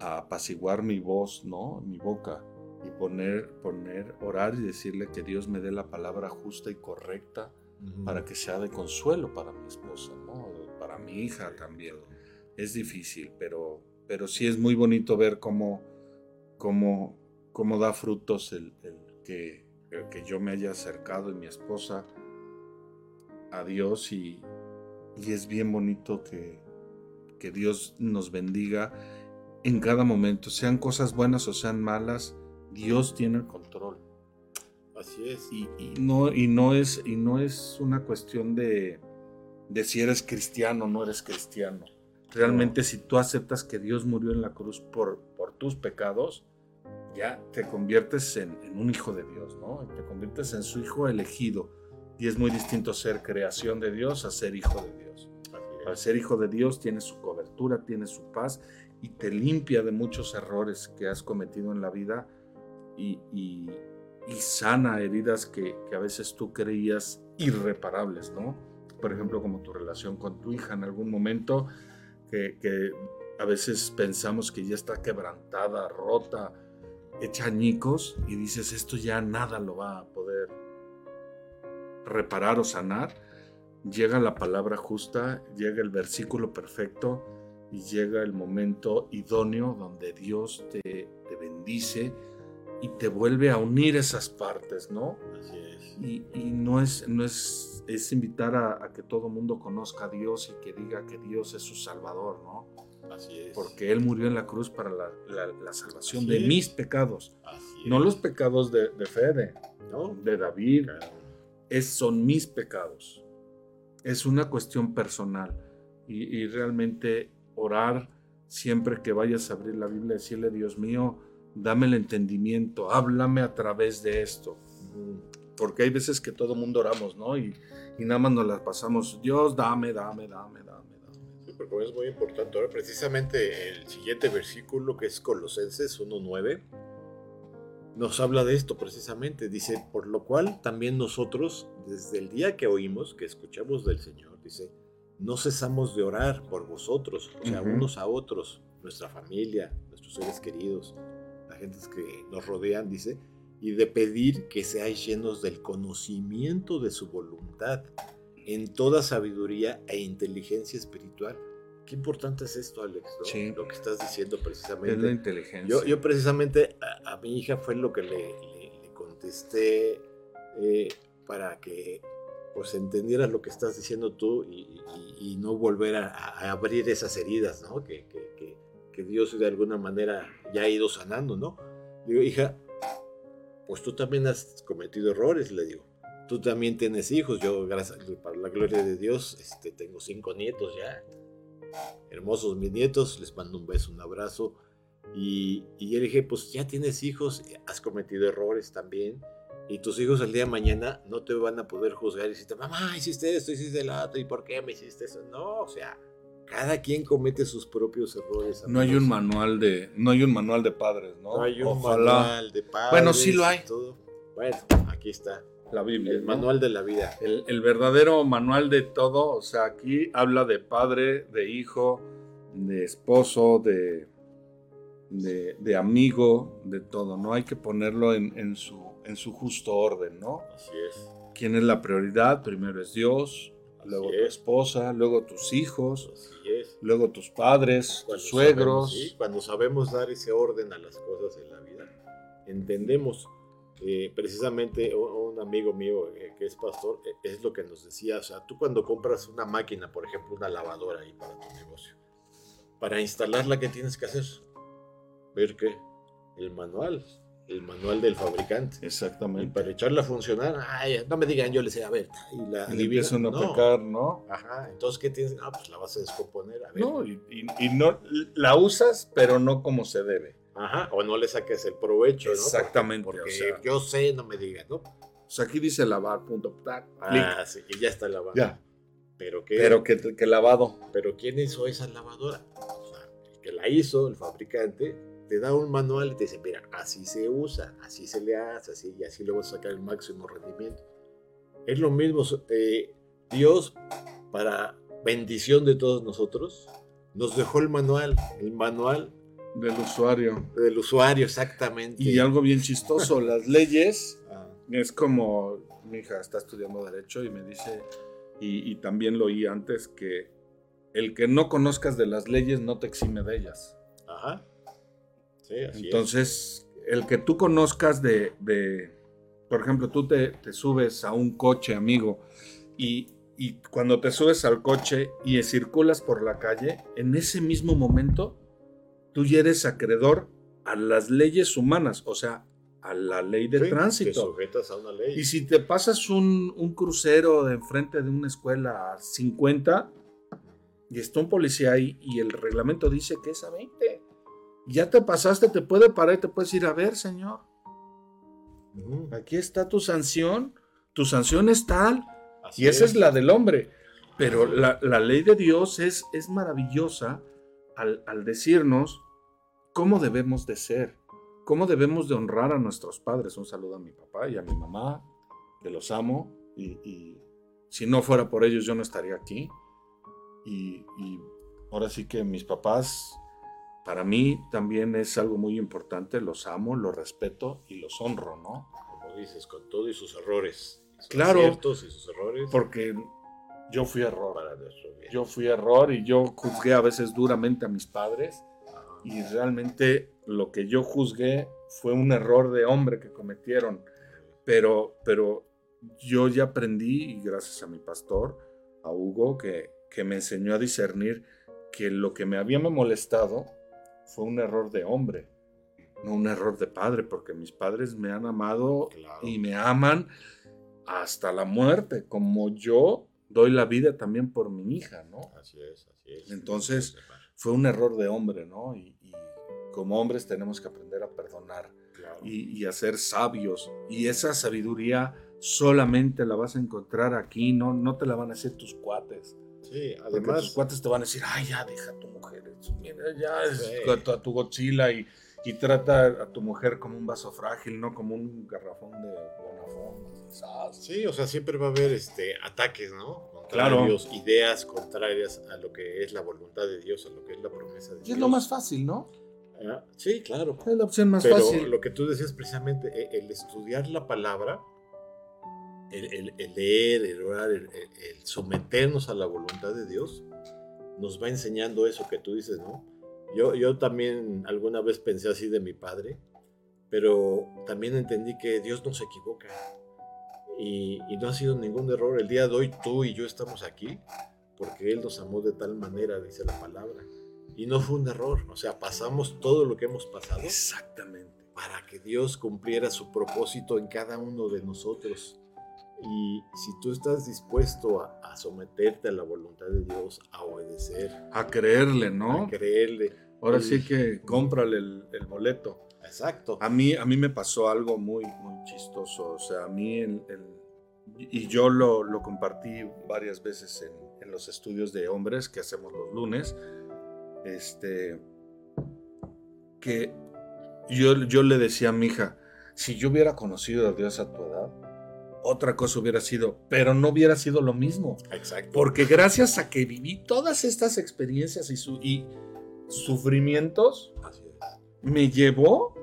a apaciguar mi voz, ¿no? Mi boca. Y poner, poner, orar y decirle que Dios me dé la palabra justa y correcta. Para que sea de consuelo para mi esposa, ¿no? Para mi hija también. Es difícil, pero, pero sí es muy bonito ver cómo, cómo, cómo da frutos el, el que, el que yo me haya acercado y mi esposa a Dios y, y es bien bonito que, que Dios nos bendiga en cada momento, sean cosas buenas o sean malas, Dios tiene el control. Así es. Y, y no, y, no es, y no es una cuestión de, de si eres cristiano o no eres cristiano. Realmente si tú aceptas que Dios murió en la cruz por, por tus pecados, ya te conviertes en, en un hijo de Dios, ¿no? Te conviertes en su hijo elegido. Y es muy distinto ser creación de Dios a ser hijo de Dios. Al ser hijo de Dios tiene su cobertura, tiene su paz y te limpia de muchos errores que has cometido en la vida y, y- y sana heridas que, que a veces tú creías irreparables, ¿no? Por ejemplo, como tu relación con tu hija en algún momento, que, a veces pensamos que ya está quebrantada, rota, hecha añicos y dices, esto ya nada lo va a poder reparar o sanar llega la palabra justa, llega el versículo perfecto y llega el momento idóneo donde Dios te bendice y te vuelve a unir esas partes, ¿no? Así es. Y, y no es, no es, es invitar a, a que todo mundo conozca a Dios y que diga que Dios es su Salvador, ¿no? Así es. Porque Él murió en la cruz para la, la- la salvación Así de es. mis pecados, Así no es. los pecados de, de Fede, ¿No? de David, uno. es, son mis pecados. Es una cuestión personal. Y, y realmente orar siempre que vayas a abrir la Biblia, decirle, Dios mío, dame el entendimiento, háblame a través de esto. Ujú. Porque hay veces que todo mundo oramos, ¿no? Y, y nada más nos las pasamos, Dios, dame, dame, dame, dame, dame. Sí, porque es muy importante. Ahora, precisamente el siguiente versículo, que es Colosenses 1.9, nos habla de esto precisamente. Dice, por lo cual también nosotros, desde el día que oímos, que escuchamos del Señor, dice, no cesamos de orar por vosotros, o sea, Ujú. unos a otros, nuestra familia, nuestros seres queridos, la gente que nos rodean, dice, y de pedir que seáis llenos del conocimiento de su voluntad en toda sabiduría e inteligencia espiritual. Qué importante es esto, Alex, ¿no? Sí. lo que estás diciendo Es la precisamente. inteligencia. Yo, yo precisamente a, a mi hija fue lo que le, le- le contesté eh, para que pues entendieras lo que estás diciendo tú y, y- y no volver a, a abrir esas heridas, ¿no? Que, que- que- que Dios de alguna manera ya ha ido sanando, ¿no? Digo, hija, pues tú también has cometido errores, le digo. Tú también tienes hijos. Yo, gracias, para la gloria de Dios, este, tengo cinco nietos ya. Hermosos mis nietos, les mando un beso, un abrazo. Y, y yo le dije, pues ya tienes hijos, has cometido errores también. Y tus hijos el día de mañana no te van a poder juzgar y decirte, mamá, hiciste esto, hiciste lo otro, ¿y por qué me hiciste eso? No, o sea, cada quien comete sus propios errores. No hay un manual de, no hay un manual de padres, ¿no? No hay un Ojalá manual de padres. Bueno, sí lo hay. todo. Bueno, aquí está. la Biblia. El ¿no? manual de la vida. El, el verdadero manual de todo, o sea, aquí habla de padre, de hijo, de esposo, de, de, de amigo, de todo, ¿no? Hay que ponerlo en, en su, en su justo orden, ¿no? Así es. quién es la prioridad. Primero es Dios, luego tu esposa, luego tus hijos, luego tus padres, tus suegros. cuando sabemos dar ese orden a las cosas en la vida, entendemos. Eh, precisamente un amigo mío eh, que es pastor eh, es lo que nos decía, o sea, tú cuando compras una máquina, por ejemplo, una lavadora ahí para tu negocio, para instalarla, ¿qué tienes que hacer? Ver qué, el manual, el manual del fabricante. Exactamente. Y para echarla a funcionar, ay, no me digan, yo le sé, a ver, y la y empiezan a pecar, ¿no? Ajá, entonces, ¿qué tienes? Ah, pues la vas a descomponer, a ver. No, y, y, no, la usas, pero no como se debe. Ajá, o no le saques el provecho, ¿no? Exactamente. Porque, yo sé, no me digan, ¿no? O sea, aquí dice lavar, punto, Ah, sí, y ya está lavado. Ya. Pero qué. Pero que, que lavado. Pero ¿quién hizo esa lavadora? O sea, el que la hizo, el fabricante, te da un manual y te dice, mira, así se usa, así se le hace, así, y así le vas a sacar el máximo rendimiento. Es lo mismo, eh, Dios, para bendición de todos nosotros, nos dejó el manual, el manual del usuario. Del usuario, exactamente. Y algo bien chistoso, las leyes, ah. es como, mi hija está estudiando derecho y me dice, y, y también lo oí antes, que el que no conozcas de las leyes no te exime de ellas. Ajá. Entonces, el que tú conozcas de, por ejemplo, tú te, subes a un coche, amigo, y, cuando te subes al coche y circulas por la calle, en ese mismo momento, tú ya eres acreedor a las leyes humanas, o sea, a la ley de tránsito. a una ley. Y si te pasas un, un, crucero de enfrente de una escuela a 50 y está un policía ahí y el reglamento dice que es a 20, ya te pasaste, te puede parar y te puedes ir a ver, Señor. Aquí está tu sanción. Tu sanción es tal. y esa es. la del hombre. Pero la, ley de Dios es, es maravillosa al, decirnos cómo debemos de ser, cómo debemos de honrar a nuestros padres. Un saludo a mi papá y a mi mamá, que los amo. Y, si no fuera por ellos, yo no estaría aquí. y ahora sí que mis papás para mí también es algo muy importante, los amo, los respeto y los honro, ¿no? Como dices, con todo y sus errores. claro. y sus errores. Porque yo fui error. Yo fui error y yo juzgué a veces duramente a mis padres y realmente lo que yo juzgué fue un error de hombre que cometieron. Pero, pero yo ya aprendí, y gracias a mi pastor, a Hugo, que, que me enseñó a discernir que lo que me había molestado fue un error de hombre, no un error de padre, porque mis padres me han amado y me aman hasta la muerte, como yo doy la vida también por mi hija, ¿no? Así es, así es. Entonces, fue un error de hombre, ¿no? Y, como hombres tenemos que aprender a perdonar y, a ser sabios. Y esa sabiduría solamente la vas a encontrar aquí, no, no te la van a hacer tus cuates. Sí, además. tus cuates te van a decir, ay, ya deja a tu mujer, mira, ya es a tu Godzilla y, y, trata a tu mujer como un vaso frágil, no como un garrafón de Bonafón. Sí, o sea, siempre va a haber este, ataques, ¿no? Contrarios, claro. ideas contrarias a lo que es la voluntad de Dios, a lo que es la promesa de Dios. Y es lo más fácil, ¿no? Ah, sí, claro. Es la opción más Pero fácil. Lo que tú decías precisamente, e, el estudiar la palabra el, leer, el orar, el, someternos a la voluntad de Dios, nos va enseñando eso que tú dices, ¿no? Yo, yo también alguna vez pensé así de mi padre, pero también entendí que Dios no se equivoca y, y no ha sido ningún error. El día de hoy tú y yo estamos aquí porque Él nos amó de tal manera, dice la palabra. Y no fue un error, o sea, pasamos todo lo que hemos pasado. Exactamente. Para que Dios cumpliera su propósito en cada uno de nosotros. Y si tú estás dispuesto a, someterte a la voluntad de Dios, a obedecer, a creerle, ¿no? A creerle. Ahora sí que cómprale el, boleto. Exacto. A mí, a mí me pasó algo muy, muy chistoso. O sea, a mí, el, y yo lo, lo, compartí varias veces en, en, los estudios de hombres que hacemos los lunes, este, que yo, yo le decía a mi hija, si yo hubiera conocido a Dios a tu edad, otra cosa hubiera sido, pero no hubiera sido lo mismo. Exacto. Porque gracias a que viví todas estas experiencias y, su, y sufrimientos, me llevó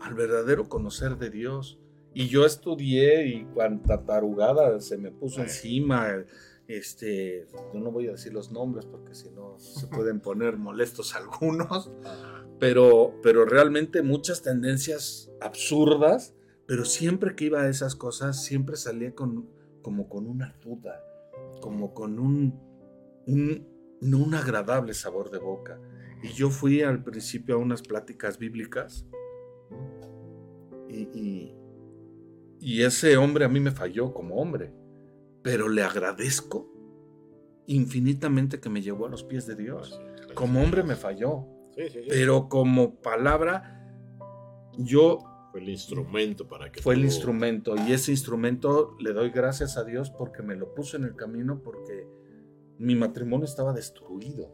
al verdadero conocer de Dios. Y yo estudié y cuanta tarugada se me puso encima. Este, yo no voy a decir los nombres porque si no se pueden poner molestos algunos, pero, pero realmente muchas tendencias absurdas, pero siempre que iba a esas cosas, siempre salía con, como con una duda, como con un, un, no un agradable sabor de boca. Y yo fui al principio a unas pláticas bíblicas y, y ese hombre a mí me falló como hombre pero le agradezco infinitamente que me llevó a los pies de Dios. Como hombre me falló, pero como palabra, yo... Fue el instrumento para que... Fue el instrumento y ese instrumento le doy gracias a Dios porque me lo puso en el camino porque mi matrimonio estaba destruido.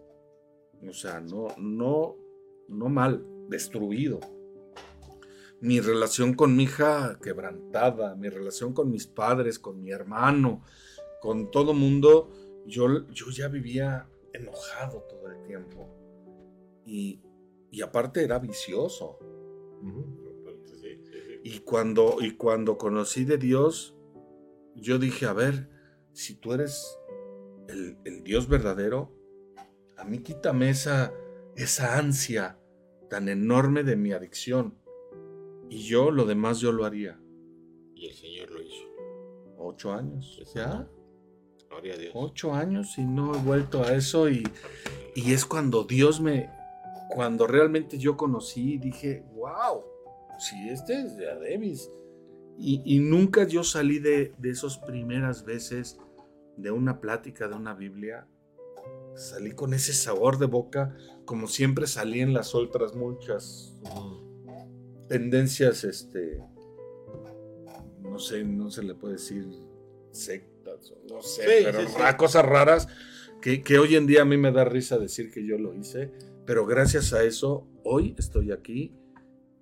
O sea, no, no, no mal, destruido mi relación con mi hija quebrantada, mi relación con mis padres, con mi hermano, con todo mundo, yo, yo ya vivía enojado todo el tiempo. Y, aparte era vicioso. Y cuando, y cuando conocí de Dios, yo dije, a ver, si tú eres el, el Dios verdadero, a mí quítame esa, esa ansia tan enorme de mi adicción y yo lo demás yo lo haría. Y el Señor lo hizo. Ocho años. ¿Ya? Gloria a Dios. Ocho años y no he vuelto a eso. Y, es cuando Dios me. Cuando realmente yo conocí, dije, wow, si este es de Adebis. Y, y, nunca yo salí de, de esas primeras veces de una plática de una Biblia. Salí con ese sabor de boca, como siempre salí en las otras muchas tendencias, este, no sé, no se le puede decir sectas, no sé, pero cosas raras que, que, hoy en día a mí me da risa decir que yo lo hice, pero gracias a eso hoy estoy aquí,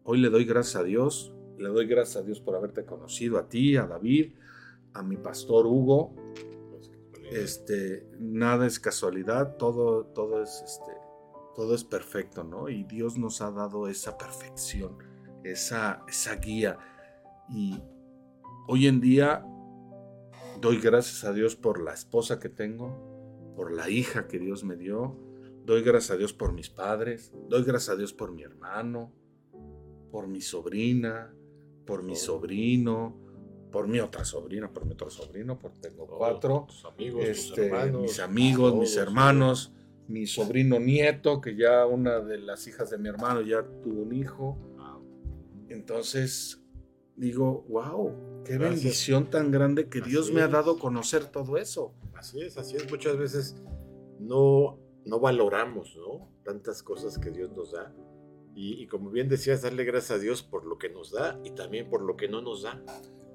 hoy le doy gracias a Dios, le doy gracias a Dios por haberte conocido, a ti, a David, a mi pastor Hugo, este, nada es casualidad, todo, todo es, este, todo es perfecto, ¿no? Y Dios nos ha dado esa perfección esa, esa guía. Y hoy en día doy gracias a Dios por la esposa que tengo, por la hija que Dios me dio, doy gracias a Dios por mis padres, doy gracias a Dios por mi hermano, por mi sobrina, por mi sobrino, por mi otra sobrina, por mi otro sobrino, porque tengo cuatro, amigos, este, mis amigos, mis hermanos, mi sobrino nieto, que ya una de las hijas de mi hermano ya tuvo un hijo, entonces, digo, wow, qué bendición tan grande que Dios me ha dado conocer todo eso. Así es, así es. Muchas veces no, no valoramos, ¿no? Tantas cosas que Dios nos da. Y, como bien decías, darle gracias a Dios por lo que nos da y también por lo que no nos da.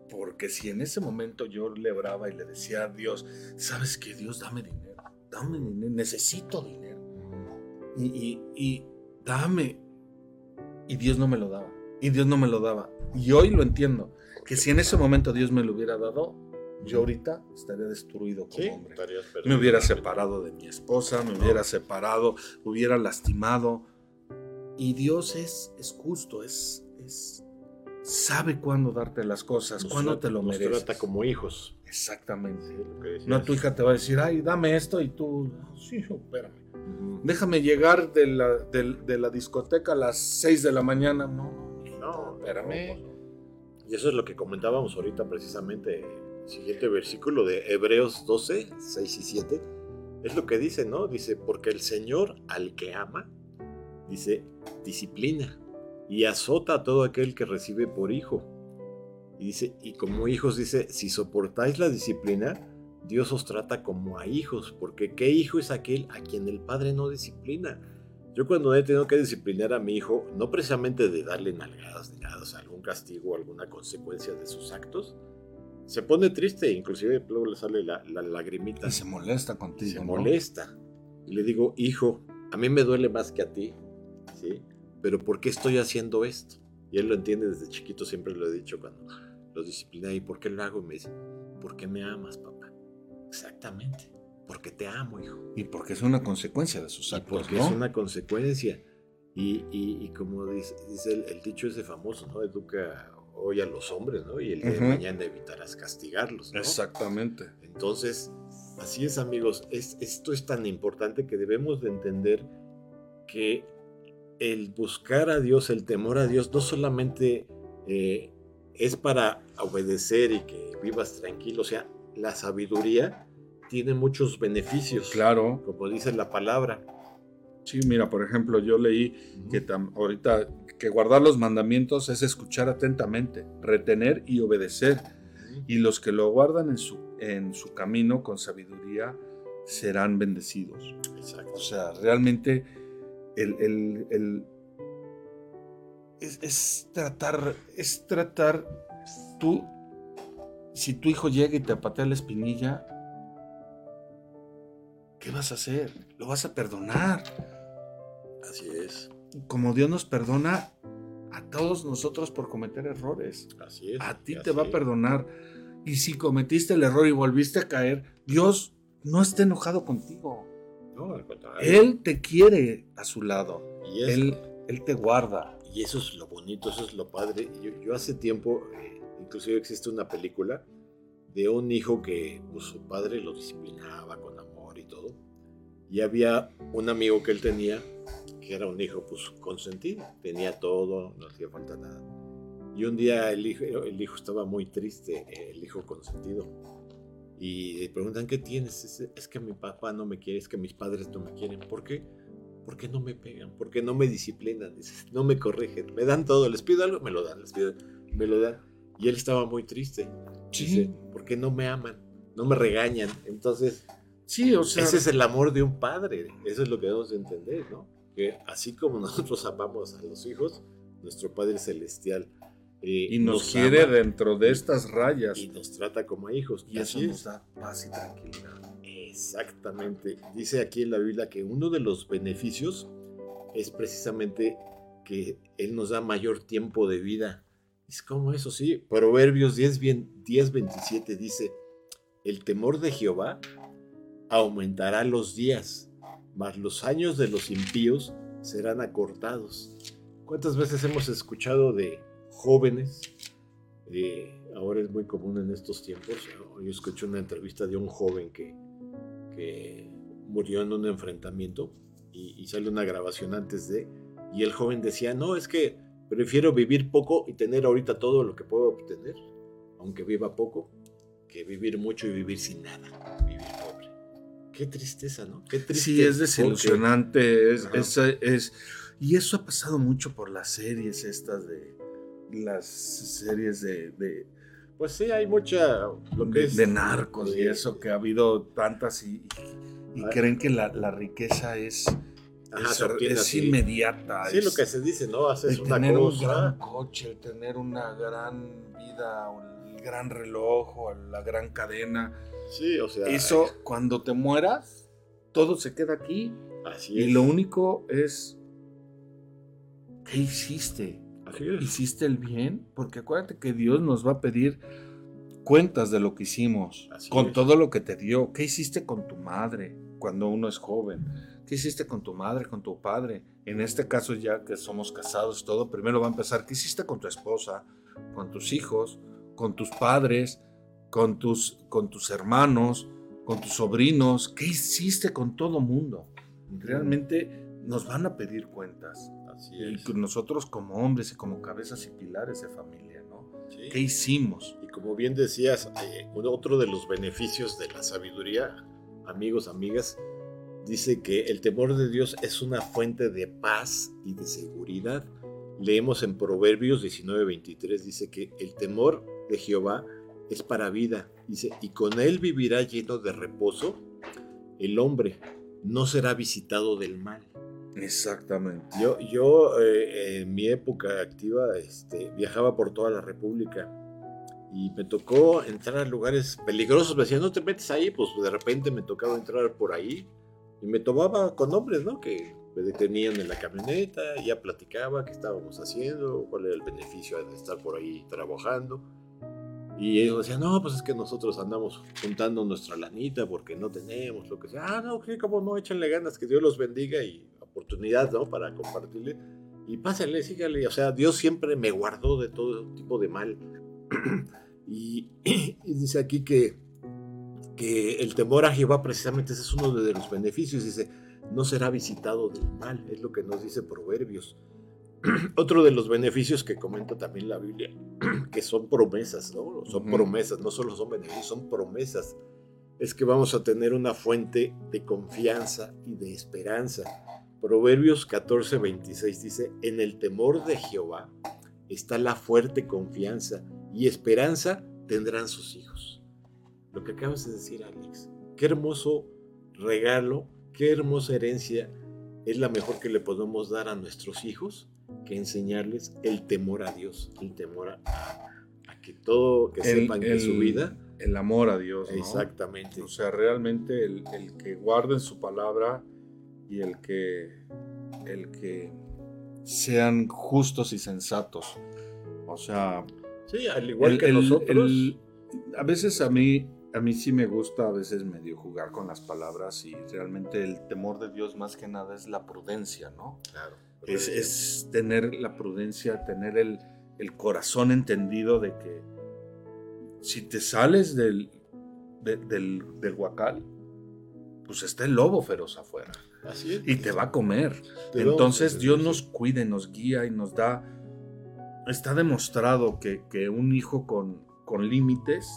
Porque si en ese momento yo le oraba y le decía a Dios, sabes que Dios dame dinero, dame dinero, necesito dinero. y, y dame. Y Dios no me lo daba y Dios no me lo daba. Y hoy lo entiendo, que si en ese momento Dios me lo hubiera dado, yo ahorita estaría destruido como hombre. Me hubiera separado de mi esposa, me hubiera separado, hubiera lastimado. Y Dios es, es justo, es, es sabe cuándo darte las cosas, cuándo te lo mereces. Nos trata como hijos. Exactamente. no tu hija te va a decir, ay, dame esto y tú, sí, espérame. Déjame llegar de la, de la discoteca a las 6 de la mañana. No, no, espérame. Y eso es lo que comentábamos ahorita precisamente, el siguiente versículo de Hebreos 12, 6 y 7. Es lo que dice, ¿no? Dice, porque el Señor al que ama, dice, disciplina y azota a todo aquel que recibe por hijo. Y dice, y como hijos dice, si soportáis la disciplina, Dios os trata como a hijos, porque ¿qué hijo es aquel a quien el Padre no disciplina? Yo cuando he tenido que disciplinar a mi hijo, no precisamente de darle nalgadas ni nada, o sea, algún castigo o alguna consecuencia de sus actos, se pone triste, inclusive luego le sale la, lagrimita. Y se molesta contigo. Se molesta. Y le digo, hijo, a mí me duele más que a ti, ¿sí? Pero ¿por qué estoy haciendo esto? Y él lo entiende desde chiquito, siempre lo he dicho cuando lo disciplina. ¿Y por qué lo hago? Y me dice, ¿por qué me amas, papá? Exactamente. Porque te amo, hijo. Y porque es una consecuencia de sus actos. porque es una consecuencia. Y, y, como dice, dice el, dicho ese famoso, ¿no? Educa hoy a los hombres, ¿no? Y el día de Ujú. mañana evitarás castigarlos, ¿no? Exactamente. Entonces, así es amigos, es, esto es tan importante que debemos de entender que el buscar a Dios, el temor a Dios, no solamente eh, es para obedecer y que vivas tranquilo, o sea, la sabiduría tiene muchos beneficios, Claro. como dice la palabra. Sí, mira, por ejemplo, yo leí que tam- ahorita que guardar los mandamientos es escuchar atentamente, retener y obedecer. Y los que lo guardan en su, en su camino con sabiduría serán bendecidos. Exacto. O sea, realmente el, el- el- es, es tratar, es tratar, tú, si tu hijo llega y te patea la espinilla, ¿qué vas a hacer? Lo vas a perdonar. Así es, Como Dios nos perdona a todos nosotros por cometer errores. así es. A ti te va a perdonar. Y si cometiste el error y volviste a caer, Dios no está enojado contigo. No, al contrario. Él te quiere a su lado. Y Él, él te guarda. Y eso es lo bonito, eso es lo padre. Yo, yo hace tiempo, eh, inclusive existe una película de un hijo que pues, su padre lo disciplinaba con amor y todo. Y había un amigo que él tenía, que era un hijo pues consentido, tenía todo, no hacía falta nada. Y un día el hijo, el hijo estaba muy triste, el hijo consentido. Y le preguntan, ¿qué tienes? Es, es que mi papá no me quiere, es que mis padres no me quieren. ¿Por qué? ¿Por qué no me pegan? ¿Por qué no me disciplinan? Dice, no me corrigen. Me dan todo. Les pido algo, me lo dan. Les pido, me lo dan. Y él estaba muy triste. Dice, ¿por qué no me aman? No me regañan. Entonces, Sí, o sea, ese es el amor de un padre. Eso es lo que debemos de entender, ¿no? Que así como nosotros amamos a los hijos, nuestro Padre Celestial eh, y nos, quiere ama dentro de estas rayas. y nos trata como a hijos. Y eso Así nos es. da paz y tranquilidad. Exactamente. Dice aquí en la Biblia que uno de los beneficios es precisamente que Él nos da mayor tiempo de vida. Es como eso, sí. Proverbios 10, bien, 10 27 dice, el temor de Jehová aumentará los días, mas los años de los impíos serán acortados. ¿Cuántas veces hemos escuchado de jóvenes? eh, ahora es muy común en estos tiempos. Yo escuché una entrevista de un joven que, que murió en un enfrentamiento y, y sale una grabación antes de, y el joven decía, no, es que prefiero vivir poco y tener ahorita todo lo que puedo obtener, aunque viva poco, que vivir mucho y vivir sin nada, vivir pobre. Qué tristeza, ¿no? Qué triste. Sí, es desilusionante. Es, es, es- y eso ha pasado mucho por las series estas de. Las series de, de, Pues sí, hay mucha. Lo que de- es, de narcos y eso, que ha habido tantas y, y- y Ah. creen que la, la riqueza es, Ajá, es, inmediata. Sí, es- lo que se dice, ¿no? Haces el una tener un gran coche, el tener una gran vida, el gran reloj, o la gran cadena. Sí, o sea. Eso, cuando te mueras, todo se queda aquí. Así Y es. lo único es, ¿qué hiciste? Así es. ¿Hiciste el bien? Porque acuérdate que Dios nos va a pedir cuentas de lo que hicimos, Así con es. todo lo que te dio. ¿Qué hiciste con tu madre cuando uno es joven? ¿Qué hiciste con tu madre, con tu padre? En este caso, ya que somos casados, todo, primero va a empezar, ¿qué hiciste con tu esposa, con tus hijos, con tus padres, con tus, con tus hermanos, con tus sobrinos? ¿Qué hiciste con todo mundo? Realmente nos van a pedir cuentas. Así Y es. nosotros como hombres y como cabezas y pilares de familia, ¿no? Sí. ¿Qué hicimos? Y como bien decías, eh, otro de los beneficios de la sabiduría, amigos, amigas, dice que el temor de Dios es una fuente de paz y de seguridad. Leemos en Proverbios 19:23, dice que el temor de Jehová es para vida, dice, y con él vivirá lleno de reposo el hombre, no será visitado del mal. Exactamente. Yo, yo eh, en mi época activa este, viajaba por toda la República y me tocó entrar a lugares peligrosos. Me decían, no te metes ahí, pues de repente me tocaba entrar por ahí y me tomaba con hombres, ¿no? Que me detenían en la camioneta, ya platicaba qué estábamos haciendo, cuál era el beneficio de estar por ahí trabajando. Y ellos decían, no, pues es que nosotros andamos juntando nuestra lanita porque no tenemos lo que sea. Ah, no, que como no, échenle ganas, que Dios los bendiga y oportunidad, ¿no? Para compartirle. y pásale, sígale. O sea, Dios siempre me guardó de todo tipo de mal. y, y dice aquí que, que el temor a Jehová precisamente ese es uno de los beneficios. Dice, no será visitado del mal, es lo que nos dice Proverbios. Otro de los beneficios que comenta también la Biblia, que son promesas, ¿no? Son promesas, no solo son beneficios, son promesas. Es que vamos a tener una fuente de confianza y de esperanza. Proverbios 14, 26 dice, en el temor de Jehová está la fuerte confianza y esperanza tendrán sus hijos. Lo que acabas de decir, Alex, qué hermoso regalo, qué hermosa herencia es la mejor que le podemos dar a nuestros hijos que enseñarles el temor a Dios, el temor a, que todo, que sepan que su vida. El amor a Dios. Exactamente. O sea, realmente el, el, que guarden su palabra y el que, el que sean justos y sensatos. O sea. Sí, al igual que nosotros. a veces a mí, a mí sí me gusta a veces medio jugar con las palabras y realmente el temor de Dios más que nada es la prudencia, ¿no? Claro. Es, tener la prudencia, tener el, corazón entendido de que si te sales del, del, del huacal, pues está el lobo feroz afuera. Así Y te va a comer. Entonces Dios nos cuide, nos guía y nos da... Está demostrado que, que un hijo con, con límites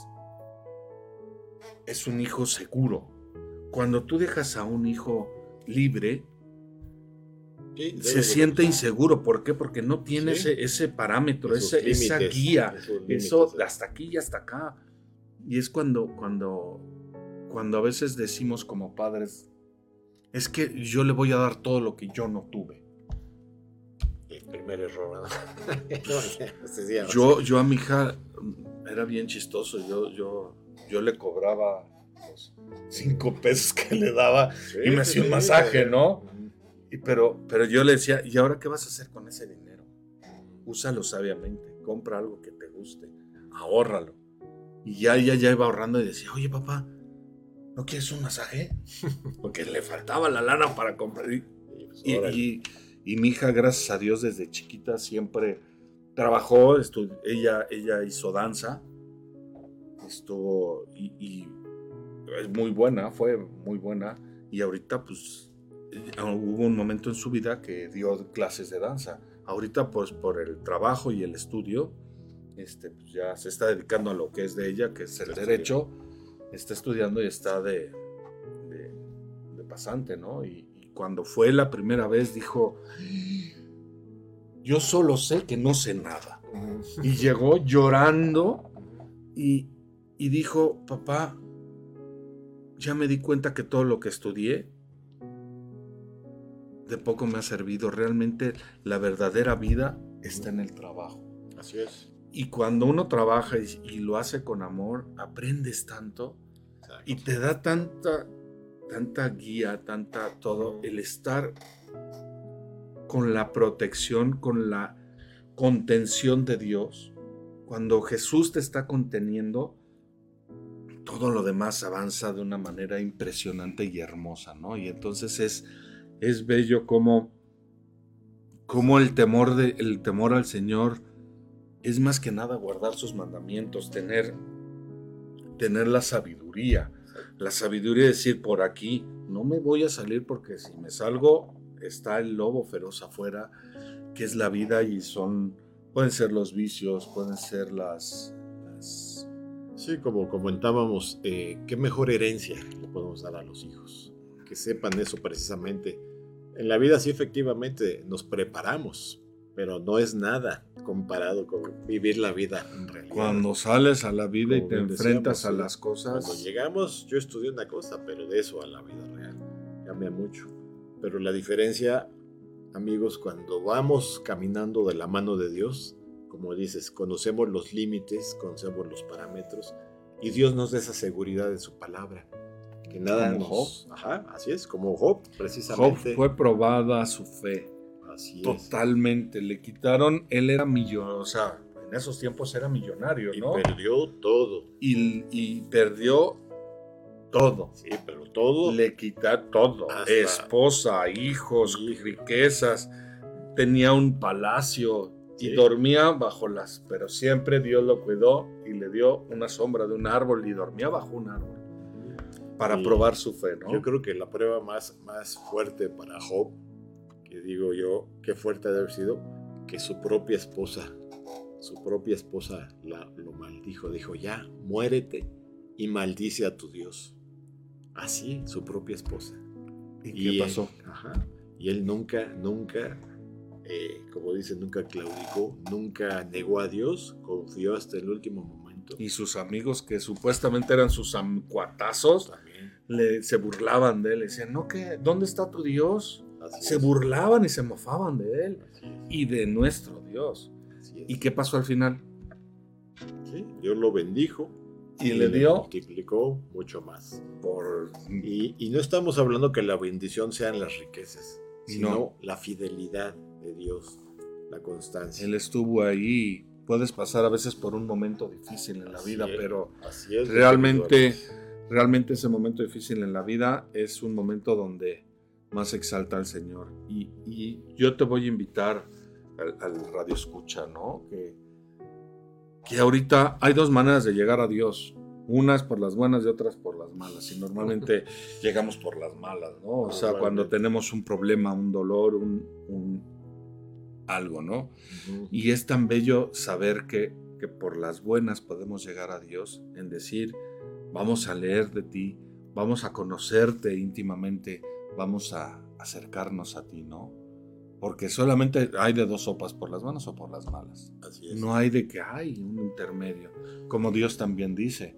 es un hijo seguro. Cuando tú dejas a un hijo libre, se siente inseguro. ¿Por qué? Porque no tiene ese, parámetro, esa guía. Eso hasta aquí y hasta acá. Y es cuando, cuando, cuando a veces decimos como padres, es que yo le voy a dar todo lo que yo no tuve. El primer error. yo, yo a mi hija mm, era bien chistoso. Yo, yo, yo le cobraba los cinco pesos que le daba y me hacía un masaje, ¿no? pero, pero yo le decía, ¿y ahora qué vas a hacer con ese dinero? Úsalo sabiamente, compra algo que te guste, ahórralo. Y ya, ya, ya iba ahorrando y decía, oye papá, ¿no quieres un masaje? Porque le faltaba la lana para comprar. Y, y, mi hija, gracias a Dios, desde chiquita siempre trabajó, ella, ella hizo danza, estuvo y es muy buena, fue muy buena. Y ahorita pues hubo un momento en su vida que dio clases de danza. Ahorita, pues por el trabajo y el estudio, este, pues, ya se está dedicando a lo que es de ella, que es el derecho. Está estudiando y está de, de, pasante, ¿no? Y, cuando fue la primera vez dijo, yo solo sé que no sé nada. Y llegó llorando y, y dijo, papá, ya me di cuenta que todo lo que estudié de poco me ha servido. Realmente la verdadera vida está en el trabajo. Así es. Y cuando uno trabaja y, lo hace con amor, aprendes tanto y te da tanta, tanta guía, tanta todo, el estar con la protección, con la contención de Dios. Cuando Jesús te está conteniendo, todo lo demás avanza de una manera impresionante y hermosa, ¿no? Y entonces es es bello como, como el, temor de, el temor al Señor es más que nada guardar sus mandamientos, tener, tener la sabiduría. La sabiduría de decir por aquí, no me voy a salir porque si me salgo está el lobo feroz afuera, que es la vida y son, pueden ser los vicios, pueden ser las... Sí, como comentábamos, eh, qué mejor herencia le podemos dar a los hijos que sepan eso precisamente. En la vida sí efectivamente nos preparamos, pero no es nada comparado con vivir la vida en realidad. Cuando sales a la vida y te enfrentas a las cosas. Cuando llegamos, yo estudié una cosa, pero de eso a la vida real cambia mucho. Pero la diferencia, amigos, cuando vamos caminando de la mano de Dios, como dices, conocemos los límites, conocemos los parámetros y Dios nos da esa seguridad en su palabra que nada como Job. Ajá, así es, como Job, precisamente. Job fue probada su fe. Así Totalmente. Le quitaron, él era millonario, o sea, en esos tiempos era millonario, ¿no? Y perdió todo. Y, perdió todo. Sí, pero todo. Le quita todo. Esposa, hijos, riquezas. tenía un palacio y Sí. dormía bajo las, pero siempre Dios lo cuidó y le dio una sombra de un árbol y dormía bajo un árbol para Y probar su fe, ¿no? Yo creo que la prueba más, más fuerte para Job, que digo yo, qué fuerte debe haber sido, que su propia esposa, su propia esposa la, lo maldijo, dijo, ya, muérete y maldice a tu Dios. Así, su propia esposa. ¿Y qué él- pasó? ajá, y él nunca, nunca, eh, como dice, nunca claudicó, nunca negó a Dios, confió hasta el último momento. Y sus amigos, que supuestamente eran sus cuatazos, le, se burlaban de él. Le decían, no, ¿qué? ¿Dónde está tu Dios? Así Se es, burlaban y se mofaban de él y de nuestro Dios. ¿Y qué pasó al final? Sí, Dios lo bendijo Y le dio multiplicó mucho más. por... Y, y no estamos hablando que la bendición sean las riquezas, sino No. la fidelidad de Dios, la constancia. Él estuvo ahí. Puedes pasar a veces por un momento difícil en la Así vida, es. pero es. realmente, realmente ese momento difícil en la vida es un momento donde más exalta al Señor. Y, y yo te voy a invitar al, al radio escucha, ¿no? Que, que ahorita hay dos maneras de llegar a Dios. Unas por las buenas y otras por las malas. Y normalmente llegamos por las malas, ¿no? O sea, cuando tenemos un problema, un dolor, un, un algo, ¿no? Ujú. Y es tan bello saber que, que por las buenas podemos llegar a Dios en decir, vamos a leer de ti, vamos a conocerte íntimamente, vamos a acercarnos a ti, ¿no? Porque solamente hay de dos sopas, por las buenas o por las malas. Así es. No hay de que hay un intermedio. Como Dios también dice,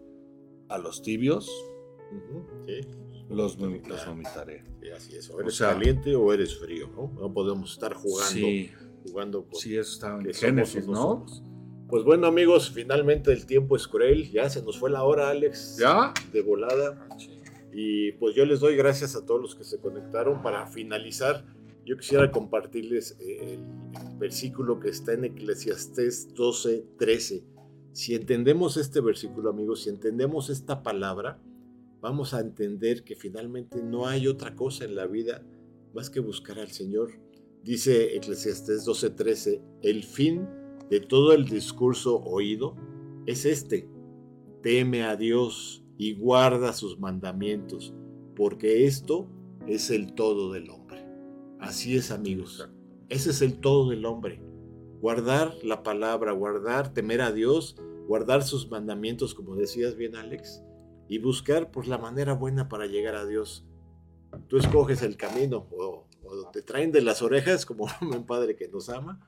a los tibios sí, los, los vomitaré. sí, así es. O eres sea- caliente o eres frío, ¿no? No podemos estar jugando, Sí, jugando con sí, eso está en Génesis, o ¿no? somos. Pues bueno, amigos, finalmente el tiempo es cruel. Ya se nos fue la hora, Alex. ¿Ya? De volada. Y pues yo les doy gracias a todos los que se conectaron. Para finalizar, yo quisiera compartirles eh, el, versículo que está en Eclesiastés 12, 13. Si entendemos este versículo, amigos, si entendemos esta palabra, vamos a entender que finalmente no hay otra cosa en la vida más que buscar al Señor. Dice Eclesiastés 12, 13, el fin de todo el discurso oído es este, teme a Dios y guarda sus mandamientos, porque esto es el todo del hombre. Así es, amigos. Ese es el todo del hombre. Guardar la palabra, guardar, temer a Dios, guardar sus mandamientos, como decías bien, Alex, y buscar por la manera buena para llegar a Dios. Tú escoges el camino, o, o te traen de las orejas, como un padre que nos ama,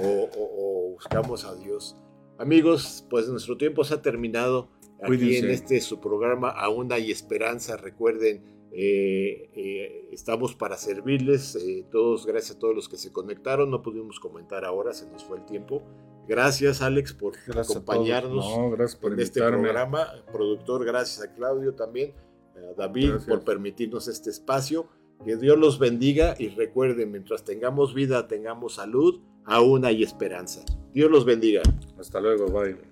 o, o- o buscamos a Dios. Amigos, pues nuestro tiempo se ha terminado aquí Cuídense. en este su programa. Aún hay esperanza. Recuerden, eh, eh, estamos para servirles. eh, todos, gracias a todos los que se conectaron. No pudimos comentar ahora, se nos fue el tiempo. Gracias, Alex, por Gracias acompañarnos todos. No, gracias por en este programa. Productor, gracias a Claudio también, a David Gracias. por permitirnos este espacio. Que Dios los bendiga y recuerden, mientras tengamos vida, tengamos salud, aún hay esperanza. Dios los bendiga. Hasta luego, bye.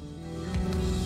Amen.